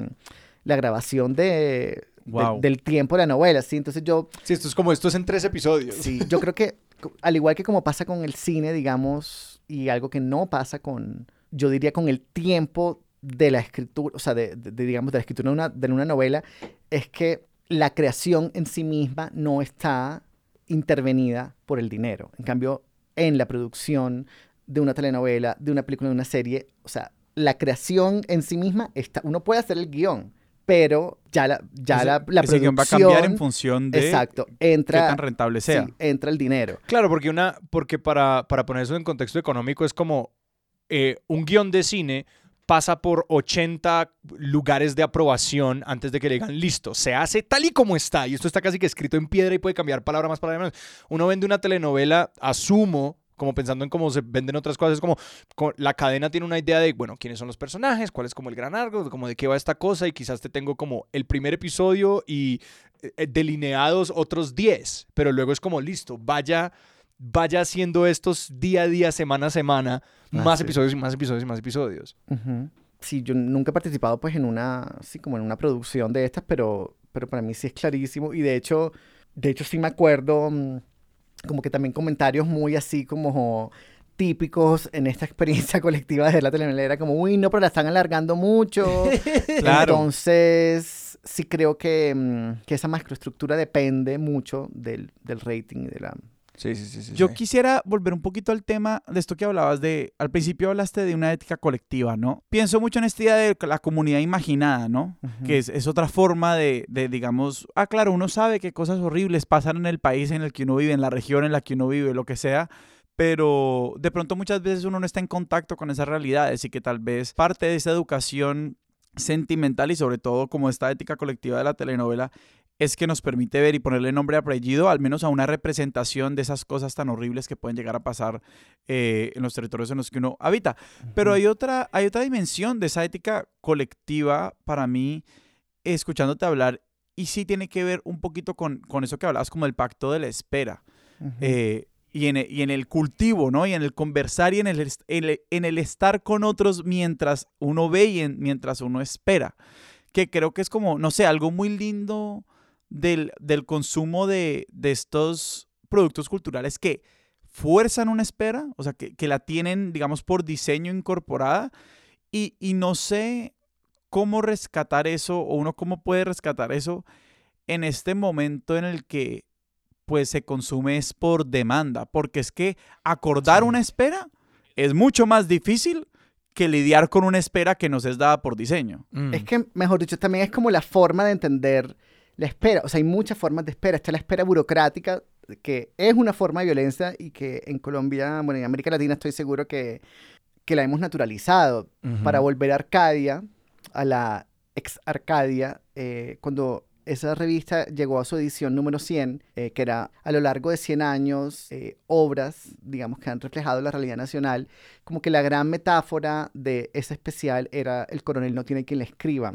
la grabación de, del tiempo de la novela, ¿sí? Entonces yo... Sí, esto es como, esto es en tres episodios. Sí, yo creo que, al igual que como pasa con el cine, digamos, y algo que no pasa con, yo diría, con el tiempo de la escritura, o sea, de, digamos, de la escritura de una, de una novela, es que la creación en sí misma no está intervenida por el dinero. En cambio, en la producción de una telenovela, de una película, de una serie, o sea, la creación en sí misma está, uno puede hacer el guion, pero ya la, ya la, la producción va a cambiar en función de exacto, entra, qué tan rentable sea. entra el dinero. Claro, porque, una, porque para, para poner eso en contexto económico es como eh, un guion de cine pasa por 80 lugares de aprobación antes de que le digan listo, se hace tal y como está. Y esto está casi que escrito en piedra y puede cambiar palabra más, palabra menos. Uno vende una telenovela, asumo, como pensando en cómo se venden otras cosas, como la cadena tiene una idea de, bueno, quiénes son los personajes, cuál es como el gran arco, como de qué va esta cosa y quizás te tengo como el primer episodio y eh, delineados otros 10, pero luego es como listo, vaya vaya haciendo estos día a día, semana a semana, ah, más episodios y más episodios y más episodios. Sí, yo nunca he participado pues en una, sí, como en una producción de estas, pero, pero para mí sí es clarísimo y de hecho, de hecho sí me acuerdo mm, como que también comentarios muy así como típicos en esta experiencia colectiva de la telenovela, como, uy, no, pero la están alargando mucho. claro. Entonces, sí creo que, mm, que esa macroestructura depende mucho del, del rating y de la, Sí, sí, sí, Yo quisiera volver un poquito al tema de esto que hablabas de, al principio hablaste de una ética colectiva, ¿no? Pienso mucho en esta idea de la comunidad imaginada, ¿no? Que es, es, otra forma de, de, digamos, ah, claro, uno sabe que cosas horribles pasan en el país en el que uno vive, en la región en la que uno vive, lo que sea, pero de pronto muchas veces uno no está en contacto con esas realidades y que tal vez parte de esa educación sentimental y sobre todo como esta ética colectiva de la telenovela es que nos permite ver y ponerle nombre y apellido al menos a una representación de esas cosas tan horribles que pueden llegar a pasar eh, en los territorios en los que uno habita. Pero hay otra, hay otra dimensión de esa ética colectiva para mí, escuchándote hablar, y sí tiene que ver un poquito con, con eso que hablabas como el pacto de la espera. Eh, y en, y en, el cultivo, ¿no? Y en el conversar y en el, en el estar con otros mientras uno ve y mientras uno espera. Que creo que es como, no sé, algo muy lindo del, consumo de, estos productos culturales que fuerzan una espera, o sea, que, la tienen, digamos, por diseño incorporada, y, no sé cómo rescatar eso, o uno cómo puede rescatar eso en este momento en el que pues se consume es por demanda, porque es que acordar una espera es mucho más difícil que lidiar con una espera que nos es dada por diseño. Es que, mejor dicho, también es como la forma de entender la espera, o sea, hay muchas formas de espera. Está la espera burocrática, que es una forma de violencia y que en Colombia, bueno, en América Latina estoy seguro que, que la hemos naturalizado. Para volver a Arcadia, a la ex Arcadia, eh, cuando esa revista llegó a su edición número 100, eh, que era a lo largo de 100 años, eh, obras, digamos, que han reflejado la realidad nacional, como que la gran metáfora de ese especial era el coronel no tiene quien le escriba.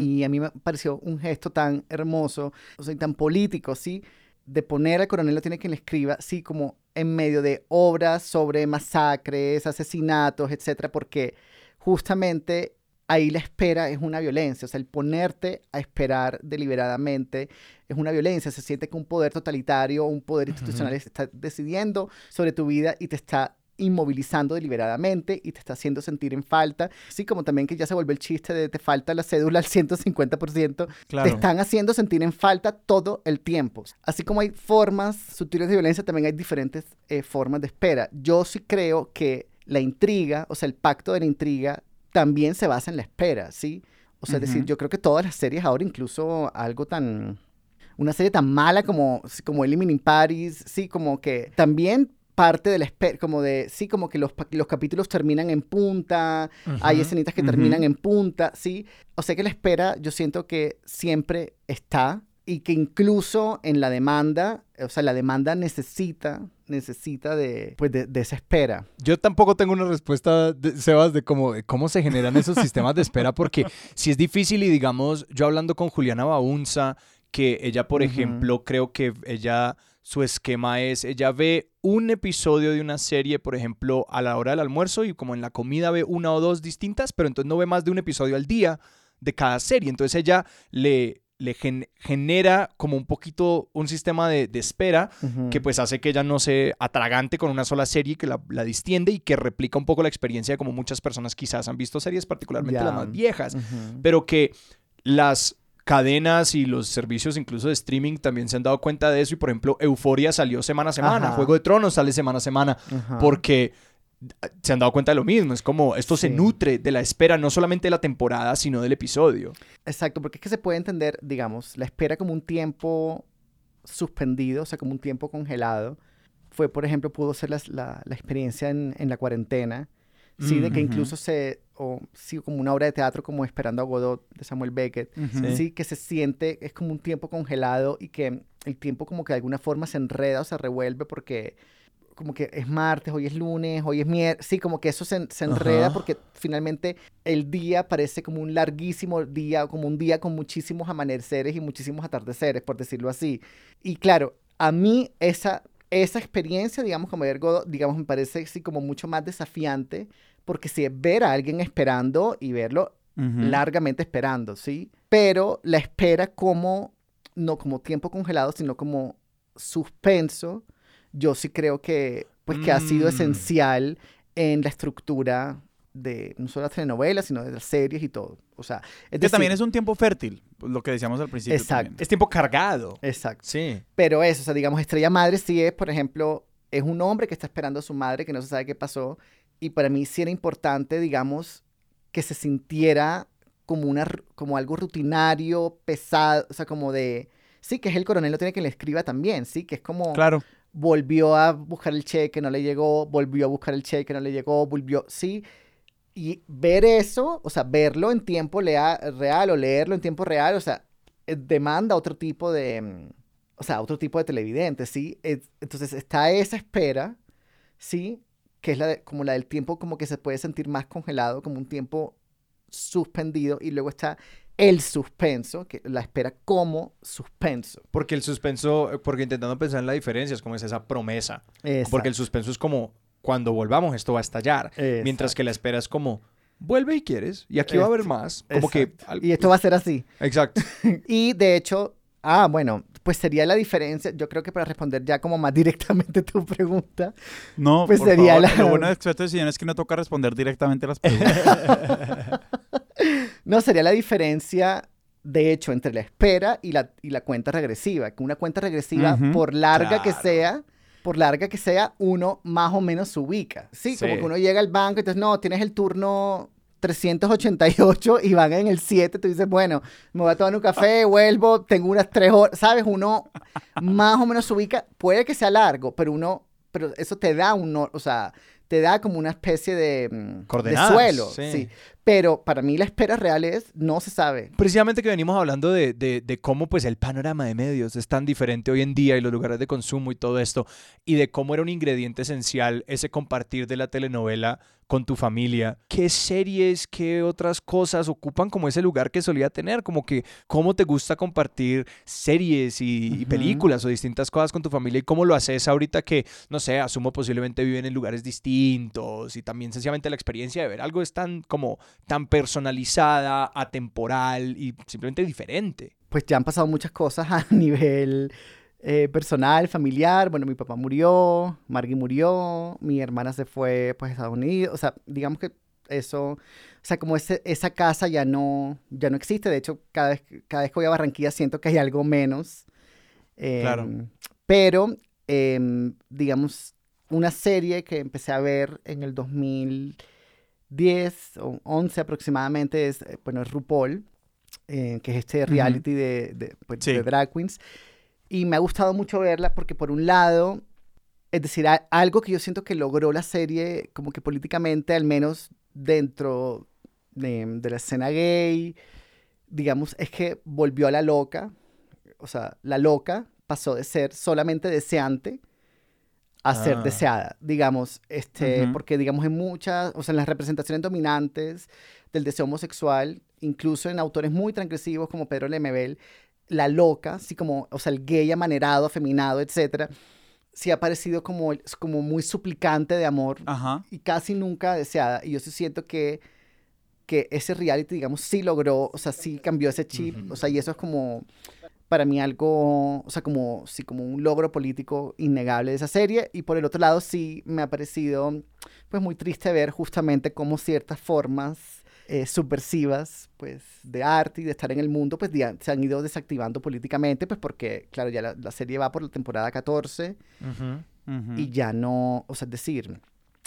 Y a mí me pareció un gesto tan hermoso, o sea, tan político, ¿sí? De poner al coronel no tiene quien le escriba, sí, como en medio de obras sobre masacres, asesinatos, etcétera, porque justamente ahí la espera es una violencia, o sea, el ponerte a esperar deliberadamente es una violencia, se siente que un poder totalitario, un poder institucional está decidiendo sobre tu vida y te está inmovilizando deliberadamente y te está haciendo sentir en falta, así como también que ya se vuelve el chiste de te falta la cédula al 150%, te están haciendo sentir en falta todo el tiempo. Así como hay formas sutiles de violencia, también hay diferentes eh, formas de espera. Yo sí creo que la intriga, o sea, el pacto de la intriga también se basa en la espera, ¿sí? O sea, es decir, yo creo que todas las series ahora, incluso algo tan... Una serie tan mala como, como Eliminating Paris, sí, como que también parte de la espera, como de, sí, como que los, los capítulos terminan en punta, hay escenitas que terminan en punta, sí. O sea que la espera, yo siento que siempre está y que incluso en la demanda, o sea, la demanda necesita necesita de, pues de, esa espera. Yo tampoco tengo una respuesta, de, Sebas, de cómo, cómo se generan esos sistemas de espera, porque si es difícil y digamos, yo hablando con Juliana Baunza, que ella, por ejemplo, creo que ella, su esquema es, ella ve un episodio de una serie, por ejemplo, a la hora del almuerzo y como en la comida ve una o dos distintas, pero entonces no ve más de un episodio al día de cada serie. Entonces ella le le genera como un poquito un sistema de, espera que pues hace que ella no se atragante con una sola serie, que la, distiende y que replica un poco la experiencia de como muchas personas quizás han visto series, particularmente las más viejas, pero que las cadenas y los servicios incluso de streaming también se han dado cuenta de eso y por ejemplo Euforia salió semana a semana, Juego de Tronos sale semana a semana, porque se han dado cuenta de lo mismo. Es como esto se nutre de la espera, no solamente de la temporada, sino del episodio. Exacto, porque es que se puede entender, digamos, la espera como un tiempo suspendido, o sea, como un tiempo congelado. Fue, por ejemplo, pudo ser la, experiencia en, la cuarentena, sí, de que incluso se, o sí, como una obra de teatro como Esperando a Godot de Samuel Beckett, sí, que se siente, es como un tiempo congelado y que el tiempo como que de alguna forma se enreda o se revuelve porque como que es martes, hoy es lunes, hoy es miércoles, sí, como que eso se, enreda porque finalmente el día parece como un larguísimo día, como un día con muchísimos amaneceres y muchísimos atardeceres, por decirlo así. Y claro, a mí esa, esa experiencia, digamos, como ver digamos, me parece así como mucho más desafiante, porque si es ver a alguien esperando y verlo largamente esperando, ¿sí? Pero la espera como, no como tiempo congelado, sino como suspenso, yo sí creo que, pues, que ha sido mm. esencial en la estructura de no solo las telenovelas, sino de las series y todo. O sea, es que también es un tiempo fértil, lo que decíamos al principio. Exacto. Es tiempo cargado. Exacto. Sí. Pero eso, o sea, digamos, Estrella Madre sí es, por ejemplo, es un hombre que está esperando a su madre, que no se sabe qué pasó. Y para mí sí era importante, digamos, que se sintiera como, una, como algo rutinario, pesado, o sea, como de... Sí, que es el coronel, lo tiene que le escriba también, sí, que es como... Claro volvió a buscar el cheque, no le llegó, volvió a buscar el cheque, no le llegó, volvió, sí. Y ver eso, o sea, verlo en tiempo real o leerlo en tiempo real, o sea, eh, demanda otro tipo de, mm, o sea, otro tipo de televidente, ¿sí? Entonces está esa espera, ¿sí? Que es la como la del tiempo como que se puede sentir más congelado, como un tiempo suspendido, y luego está el suspenso, que la espera como suspenso. Porque el suspenso, porque intentando pensar en la diferencia, es como es esa promesa. Porque el suspenso es como, cuando volvamos esto va a estallar. Mientras que la espera es como, vuelve y quieres, y aquí va a haber más. Como que... Y esto va a ser así. Exacto. y de hecho, ah, bueno, pues sería la diferencia, yo creo que para responder ya como más directamente tu pregunta. No, pues sería la... Lo bueno de experto de es que no toca responder directamente las preguntas. No, sería la diferencia, de hecho, entre la espera y la, y la cuenta regresiva. Que una cuenta regresiva, por larga que sea, por larga que sea, uno más o menos se ubica. ¿sí? como que uno llega al banco y entonces, no, tienes el turno 388 y van en el 7, tú dices, bueno, me voy a tomar un café, vuelvo, tengo unas 3 horas, ¿sabes? Uno más o menos se ubica, puede que sea largo, pero uno, pero eso te da un, o sea, te da como una especie de, mm, de suelo, sí. Pero para mí la espera real es, no se sabe. Precisamente que venimos hablando de, de, de, cómo pues el panorama de medios es tan diferente hoy en día y los lugares de consumo y todo esto, y de cómo era un ingrediente esencial ese compartir de la telenovela con tu familia. ¿Qué series, qué otras cosas ocupan como ese lugar que solía tener? Como que cómo te gusta compartir series y, películas o distintas cosas con tu familia y cómo lo haces ahorita que, no sé, asumo posiblemente viven en lugares distintos y también sencillamente la experiencia de ver algo es tan como tan personalizada, atemporal y simplemente diferente. Pues ya han pasado muchas cosas a nivel eh, personal, familiar. Bueno, mi papá murió, Margie murió, mi hermana se fue pues, a Estados Unidos. O sea, digamos que eso, o sea, como ese, esa casa ya no, ya no existe. De hecho, cada vez, cada vez que voy a Barranquilla siento que hay algo menos. claro. Em, pero, em, digamos, una serie que empecé a ver en el 2010 o 11 aproximadamente es, eh, bueno, es RuPaul, eh, que es este reality de, de, pues, de drag queens. Y me ha gustado mucho verla porque por un lado, es decir, algo que yo siento que logró la serie como que políticamente, al menos dentro de, la escena gay, digamos, es que volvió a la loca, o sea, la loca pasó de ser solamente deseante a ser ah. deseada, digamos, este, porque digamos en muchas, o sea, en las representaciones dominantes del deseo homosexual, incluso en autores muy transgresivos como Pedro Lemebel, la loca, así como, o sea, el gay amanerado, afeminado, etcétera, sí ha parecido como, como muy suplicante de amor y casi nunca deseada. Y yo sí siento que, que ese reality, digamos, sí logró, o sea, sí cambió ese chip, o sea, y eso es como para mí algo, o sea, como, sí, como un logro político innegable de esa serie. Y por el otro lado, sí me ha parecido, pues, muy triste ver justamente cómo ciertas formas eh, subversivas pues de arte y de estar en el mundo pues se han ido desactivando políticamente pues porque claro ya la, serie va por la temporada 14 y ya no o sea es decir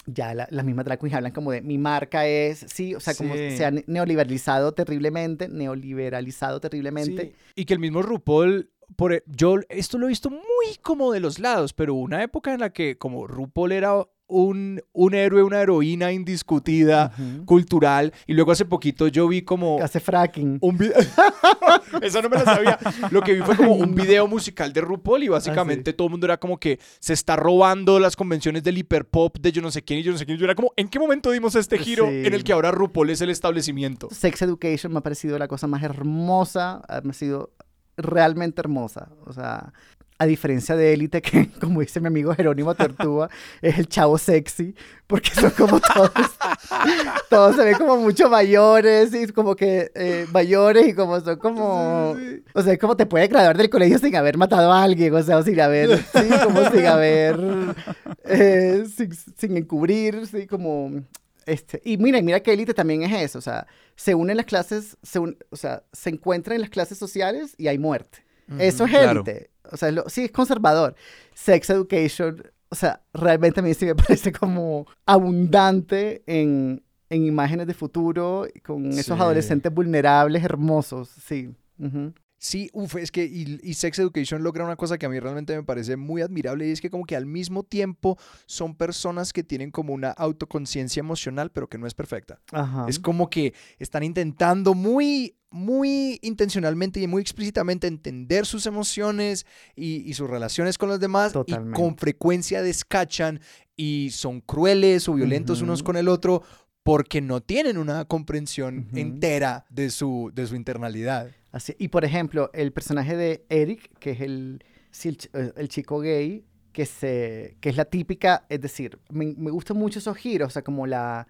ya las mismas drag queens hablan como de mi marca es, sí, o sea, como se ha neoliberalizado terriblemente, neoliberalizado terriblemente. Y que el mismo RuPaul, por, e, yo esto lo he visto muy como de los lados, pero una época en la que como RuPaul era un, un héroe, una heroína indiscutida, cultural. Y luego hace poquito yo vi como... Hace fracking. Un Eso no me lo sabía. Lo que vi fue como un video musical de RuPaul y básicamente ah, todo el mundo era como que se está robando las convenciones del hiperpop de yo no sé quién y yo no sé quién. Yo era como, ¿en qué momento dimos este giro en el que ahora RuPaul es el establecimiento? Sex Education me ha parecido la cosa más hermosa, me ha sido realmente hermosa. O sea, a diferencia de Élite, que como dice mi amigo Jerónimo Tortuga, es el chavo sexy, porque son como todos, todos se ven como mucho mayores, y como que eh, mayores, y como son como, o sea, como te puede graduar del colegio sin haber matado a alguien, o sea, o sin haber, sí, como sin haber, eh, sin, encubrir, sí, como... Este, y mira, mira que élite también es eso, o sea, se unen las clases, se o sea, se encuentran en las clases sociales y hay muerte. Eso es élite. O sea, sí es conservador. Sex Education, o sea, realmente a mí sí me parece como abundante en, en imágenes de futuro, con esos adolescentes vulnerables, hermosos, sí. Sí, uff, es que y, Sex Education logra una cosa que a mí realmente me parece muy admirable y es que como que al mismo tiempo son personas que tienen como una autoconciencia emocional pero que no es perfecta. Es como que están intentando muy muy intencionalmente y muy explícitamente entender sus emociones y, sus relaciones con los demás y con frecuencia descachan y son crueles o violentos unos con el otro porque no tienen una comprensión entera de su, de su internalidad. Así, y por ejemplo, el personaje de Eric, que es el, eh, el, chico gay, que, se, que es la típica, es decir, me, me gustan mucho esos giros, o sea, como la,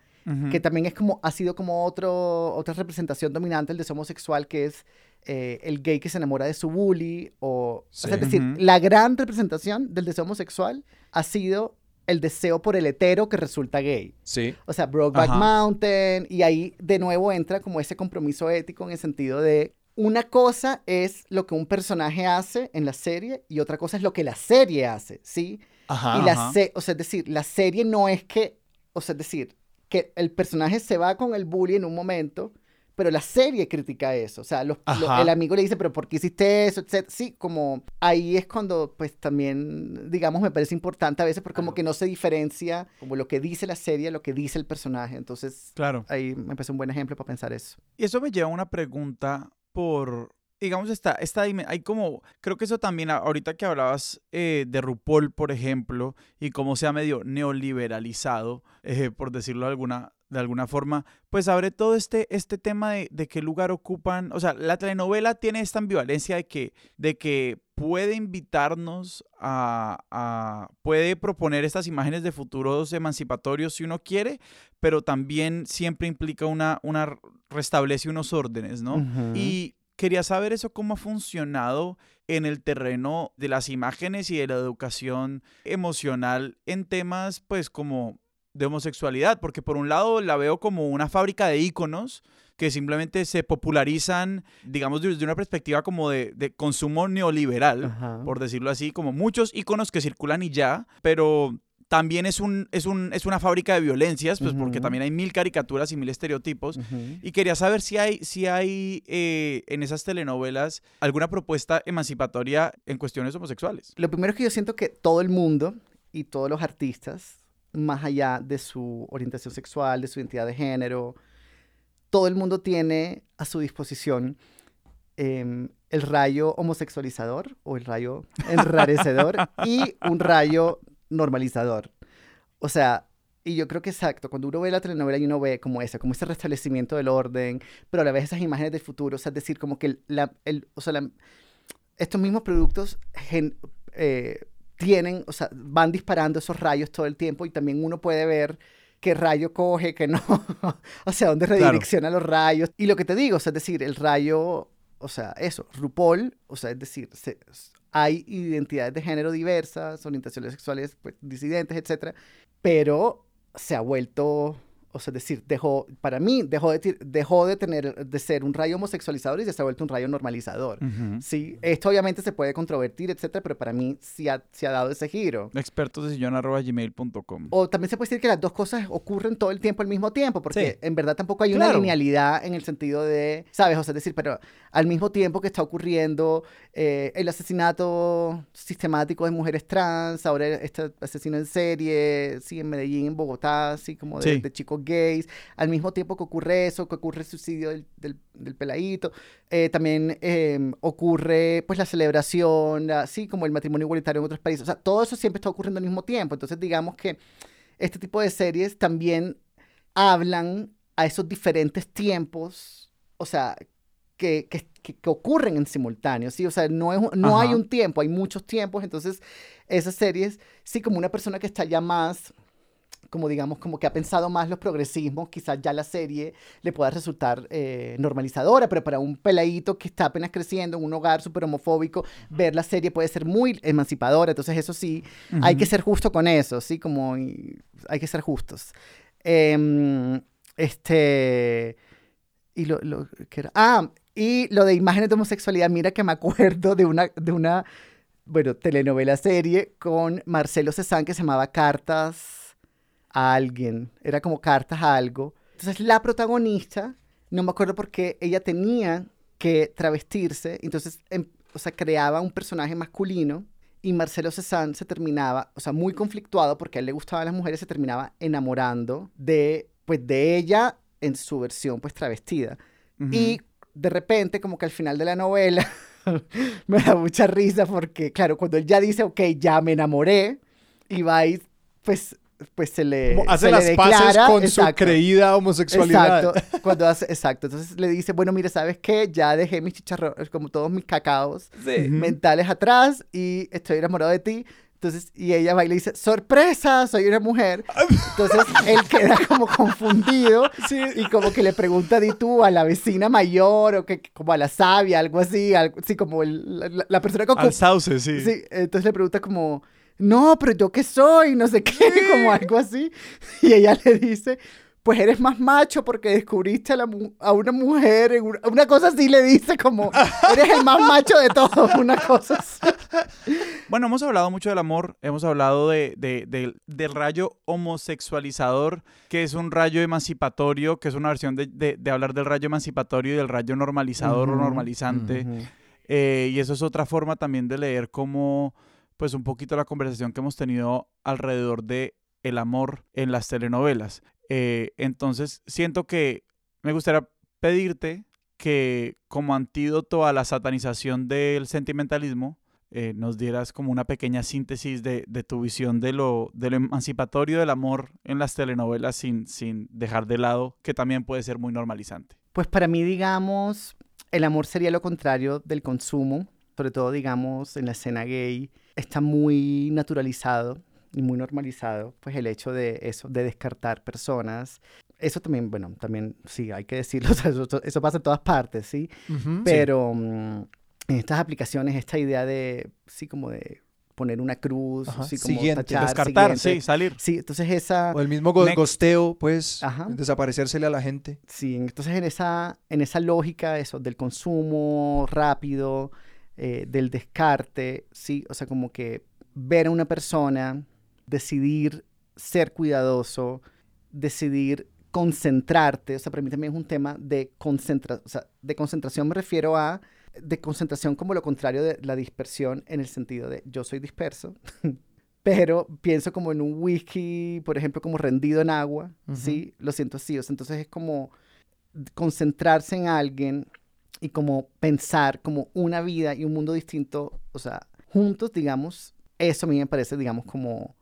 que también es como, ha sido como otro, otra representación dominante el deseo homosexual, que es eh, el gay que se enamora de su bully, o, o sea, es decir, la gran representación del deseo homosexual ha sido el deseo por el hetero que resulta gay. Sí. O sea, Brokeback Mountain, y ahí de nuevo entra como ese compromiso ético en el sentido de una cosa es lo que un personaje hace en la serie y otra cosa es lo que la serie hace, ¿sí? Ajá, y la o sea, es decir, la serie no es que, o sea, es decir, que el personaje se va con el bully en un momento, pero la serie critica eso. O sea, el amigo le dice, pero ¿por qué hiciste eso? Sí, como ahí es cuando, pues también, digamos, me parece importante a veces porque como que no se diferencia como lo que dice la serie, lo que dice el personaje. Entonces, claro. ahí me parece un buen ejemplo para pensar eso. Y eso me lleva a una pregunta por digamos, está, está hay como, creo que eso también, ahorita que hablabas eh, de RuPaul, por ejemplo, y cómo se ha medio neoliberalizado, eh, por decirlo de alguna, de alguna forma, pues abre todo este, este tema de, de, qué lugar ocupan, o sea, la telenovela tiene esta ambivalencia de que, de que puede invitarnos a, a, puede proponer estas imágenes de futuros emancipatorios si uno quiere, pero también siempre implica una, una restablece unos órdenes, ¿no? Y quería saber eso cómo ha funcionado en el terreno de las imágenes y de la educación emocional en temas pues como de homosexualidad, porque por un lado la veo como una fábrica de íconos que simplemente se popularizan, digamos, desde una perspectiva como de, consumo neoliberal, por decirlo así, como muchos íconos que circulan y ya, pero también es, un, es, un, es una fábrica de violencias, pues porque también hay mil caricaturas y mil estereotipos. Y quería saber si hay, si hay eh, en esas telenovelas alguna propuesta emancipatoria en cuestiones homosexuales. Lo primero es que yo siento que todo el mundo y todos los artistas más allá de su orientación sexual, de su identidad de género. Todo el mundo tiene a su disposición em, el rayo homosexualizador o el rayo enrarecedor y un rayo normalizador. O sea, y yo creo que exacto, cuando uno ve la telenovela y uno ve como esa, como ese restablecimiento del orden, pero a la vez esas imágenes del futuro, o sea, es decir, como que la, el, o sea, estos mismos productos eh, tienen, o sea, van disparando esos rayos todo el tiempo y también uno puede ver qué rayo coge, qué no, o sea, dónde redirecciona los rayos. Y lo que te digo, o sea, es decir, el rayo, o sea, eso, RuPaul, o sea, es decir, hay identidades de género diversas, orientaciones sexuales pues, disidentes, etcétera, pero se ha vuelto o sea, es decir, dejó, para mí, dejó de, dejó de tener, de ser un rayo homosexualizador y se ha vuelto un rayo normalizador. Sí, esto obviamente se puede controvertir, etcétera, pero para mí sí ha, ha dado ese giro. Expertos de gmail.com. O también se puede decir que las dos cosas ocurren todo el tiempo al mismo tiempo, porque en verdad tampoco hay una linealidad en el sentido de, ¿sabes? O sea, es decir, pero al mismo tiempo que está ocurriendo eh, el asesinato sistemático de mujeres trans, ahora este asesino en serie, sí, en Medellín, en Bogotá, así como de, de chicos gays, al mismo tiempo que ocurre eso, que ocurre el suicidio del, del, peladito, eh, también em, ocurre pues la celebración, así como el matrimonio igualitario en otros países, o sea, todo eso siempre está ocurriendo al mismo tiempo, entonces digamos que este tipo de series también hablan a esos diferentes tiempos, o sea, que, que, que, ocurren en simultáneo, ¿sí? O sea, no, es, no hay un tiempo, hay muchos tiempos, entonces esas series, sí, como una persona que está ya más como digamos, como que ha pensado más los progresismos, quizás ya la serie le pueda resultar eh, normalizadora, pero para un peladito que está apenas creciendo en un hogar súper homofóbico, ver la serie puede ser muy emancipadora, entonces eso sí, hay que ser justo con eso, sí, como hay que ser justos. Em, este, y lo, lo que era, ah, y lo de imágenes de homosexualidad, mira que me acuerdo de una, de una, bueno, telenovela serie con Marcelo Cezanne que se llamaba Cartas a alguien, era como cartas a algo. Entonces la protagonista, no me acuerdo por qué, ella tenía que travestirse, entonces, em, o sea, creaba un personaje masculino y Marcelo Cezanne se terminaba, o sea, muy conflictuado porque a él le gustaban las mujeres, se terminaba enamorando de, pues, de ella en su versión, pues, travestida. Y de repente, como que al final de la novela, me da mucha risa porque, claro, cuando él ya dice, ok, ya me enamoré, y va y, pues, pues se le hace las paces con su creída homosexualidad. Exacto, cuando hace, exacto. Entonces le dice, bueno, mire, ¿sabes qué? Ya dejé mis chicharrones, como todos mis cacaos mentales atrás y estoy enamorado de ti. Entonces, y ella va y le dice, sorpresa, soy una mujer. Entonces, él queda como confundido y como que le pregunta di tú a la vecina mayor o que como a la sabia, algo así, algo así como la, persona con... Al sauce, sí. Sí, entonces le pregunta como, no, pero yo qué soy, no sé qué, como algo así. Y ella le dice, pues eres más macho porque descubriste a, una mujer, una, cosa así le dice como, eres el más macho de todos, una cosa así. Bueno, hemos hablado mucho del amor, hemos hablado de, del rayo homosexualizador, que es un rayo emancipatorio, que es una versión de, hablar del rayo emancipatorio y del rayo normalizador o normalizante. Eh, y eso es otra forma también de leer como, pues un poquito la conversación que hemos tenido alrededor de el amor en las telenovelas. Eh, entonces, siento que me gustaría pedirte que como antídoto a la satanización del sentimentalismo, eh, nos dieras como una pequeña síntesis de, tu visión de lo, emancipatorio del amor en las telenovelas sin dejar de lado que también puede ser muy normalizante. Pues para mí, digamos, el amor sería lo contrario del consumo, sobre todo, digamos, en la escena gay, está muy naturalizado y muy normalizado, pues el hecho de eso, de descartar personas. Eso también, bueno, también sí, hay que decirlo, eso, pasa en todas partes, ¿sí? Pero mm, en estas aplicaciones, esta idea de, sí, como de poner una cruz, así como siguiente, descartar, sí, salir. Sí, entonces esa... O el mismo gosteo, pues, desaparecérsele a la gente. Sí, entonces en esa, en esa lógica, eso, del consumo rápido, eh, del descarte, sí, o sea, como que ver a una persona decidir ser cuidadoso, decidir concentrarte, o sea, para mí también es un tema de concentración, o sea, de concentración me refiero a, de concentración como lo contrario de la dispersión en el sentido de yo soy disperso, pero pienso como en un whisky, por ejemplo, como rendido en agua, ¿sí? Lo siento así, o sea, entonces es como concentrarse en alguien y como pensar como una vida y un mundo distinto, o sea, juntos, digamos, eso a mí me parece, digamos, como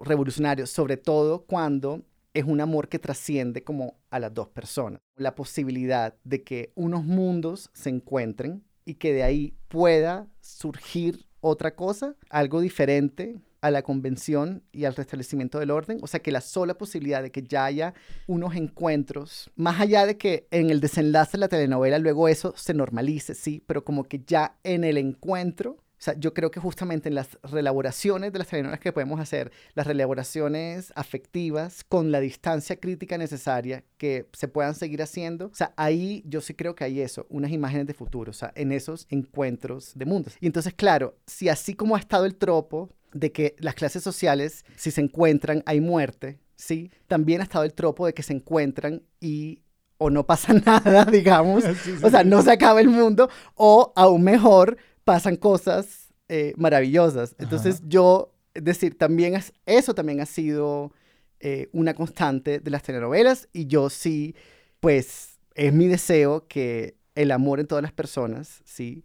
revolucionario, sobre todo cuando es un amor que trasciende como a las dos personas. La posibilidad de que unos mundos se encuentren y que de ahí pueda surgir otra cosa, algo diferente a la convención y al restablecimiento del orden. O sea, que la sola posibilidad de que ya haya unos encuentros, más allá de que en el desenlace de la telenovela luego eso se normalice, sí, pero como que ya en el encuentro o sea, yo creo que justamente en las relaboraciones de las telenovelas que podemos hacer, las relaboraciones afectivas con la distancia crítica necesaria que se puedan seguir haciendo, o sea, ahí yo sí creo que hay eso, unas imágenes de futuro, o sea, en esos encuentros de mundos. Y entonces, claro, si así como ha estado el tropo de que las clases sociales, si se encuentran, hay muerte, ¿sí? También ha estado el tropo de que se encuentran y o no pasa nada, digamos, o sea, no se acaba el mundo, o aún mejor, pasan cosas eh, maravillosas. Entonces yo, es decir, también es, eso también ha sido eh, una constante de las telenovelas y yo sí, pues es mi deseo que el amor en todas las personas, sí,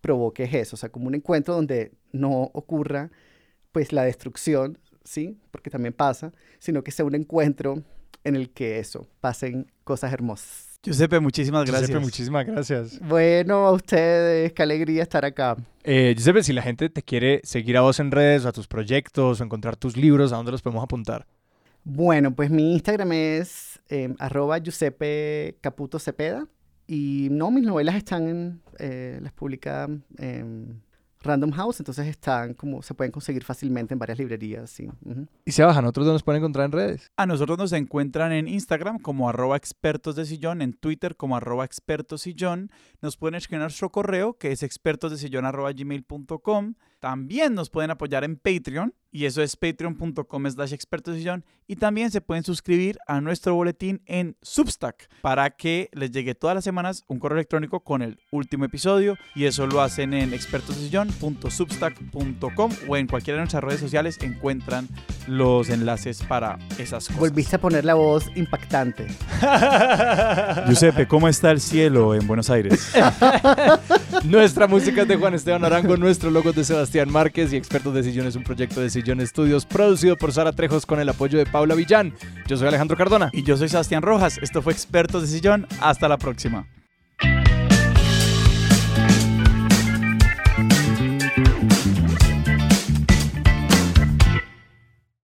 provoque eso, o sea, como un encuentro donde no ocurra pues la destrucción, sí, porque también pasa, sino que sea un encuentro en el que eso, pasen cosas hermosas. Giuseppe, muchísimas gracias. Giuseppe, muchísimas gracias. Bueno, a ustedes, qué alegría estar acá. Eh, Giuseppe, si la gente te quiere seguir a vos en redes, o a tus proyectos, o encontrar tus libros, ¿a dónde los podemos apuntar? Bueno, pues mi Instagram es eh, arroba Giuseppe Caputo Cepeda. Y no, mis novelas están en, eh, las publica en Random House, entonces están como se pueden conseguir fácilmente en varias librerías. Sí. ¿Y se bajan? ¿Otros dónde nos pueden encontrar en redes? A nosotros nos encuentran en Instagram como arroba expertos de sillón, en Twitter como arroba expertos sillón. Nos pueden escribir nuestro correo que es expertos de sillón arroba gmail.com. También nos pueden apoyar en Patreon y eso es patreon.com slash expertosillón y también se pueden suscribir a nuestro boletín en Substack para que les llegue todas las semanas un correo electrónico con el último episodio y eso lo hacen en expertosillón.substack.com o en cualquiera de nuestras redes sociales encuentran los enlaces para esas cosas. Volviste a poner la voz impactante. Giuseppe, ¿cómo está el cielo en Buenos Aires? Nuestra música es de Juan Esteban Arango, nuestro logo de Sebastián Sebastián Márquez y Expertos de Sillón es un proyecto de Sillón Estudios producido por Sara Trejos con el apoyo de Paula Villán. Yo soy Alejandro Cardona. Y yo soy Sebastián Rojas. Esto fue Expertos de Sillón. Hasta la próxima.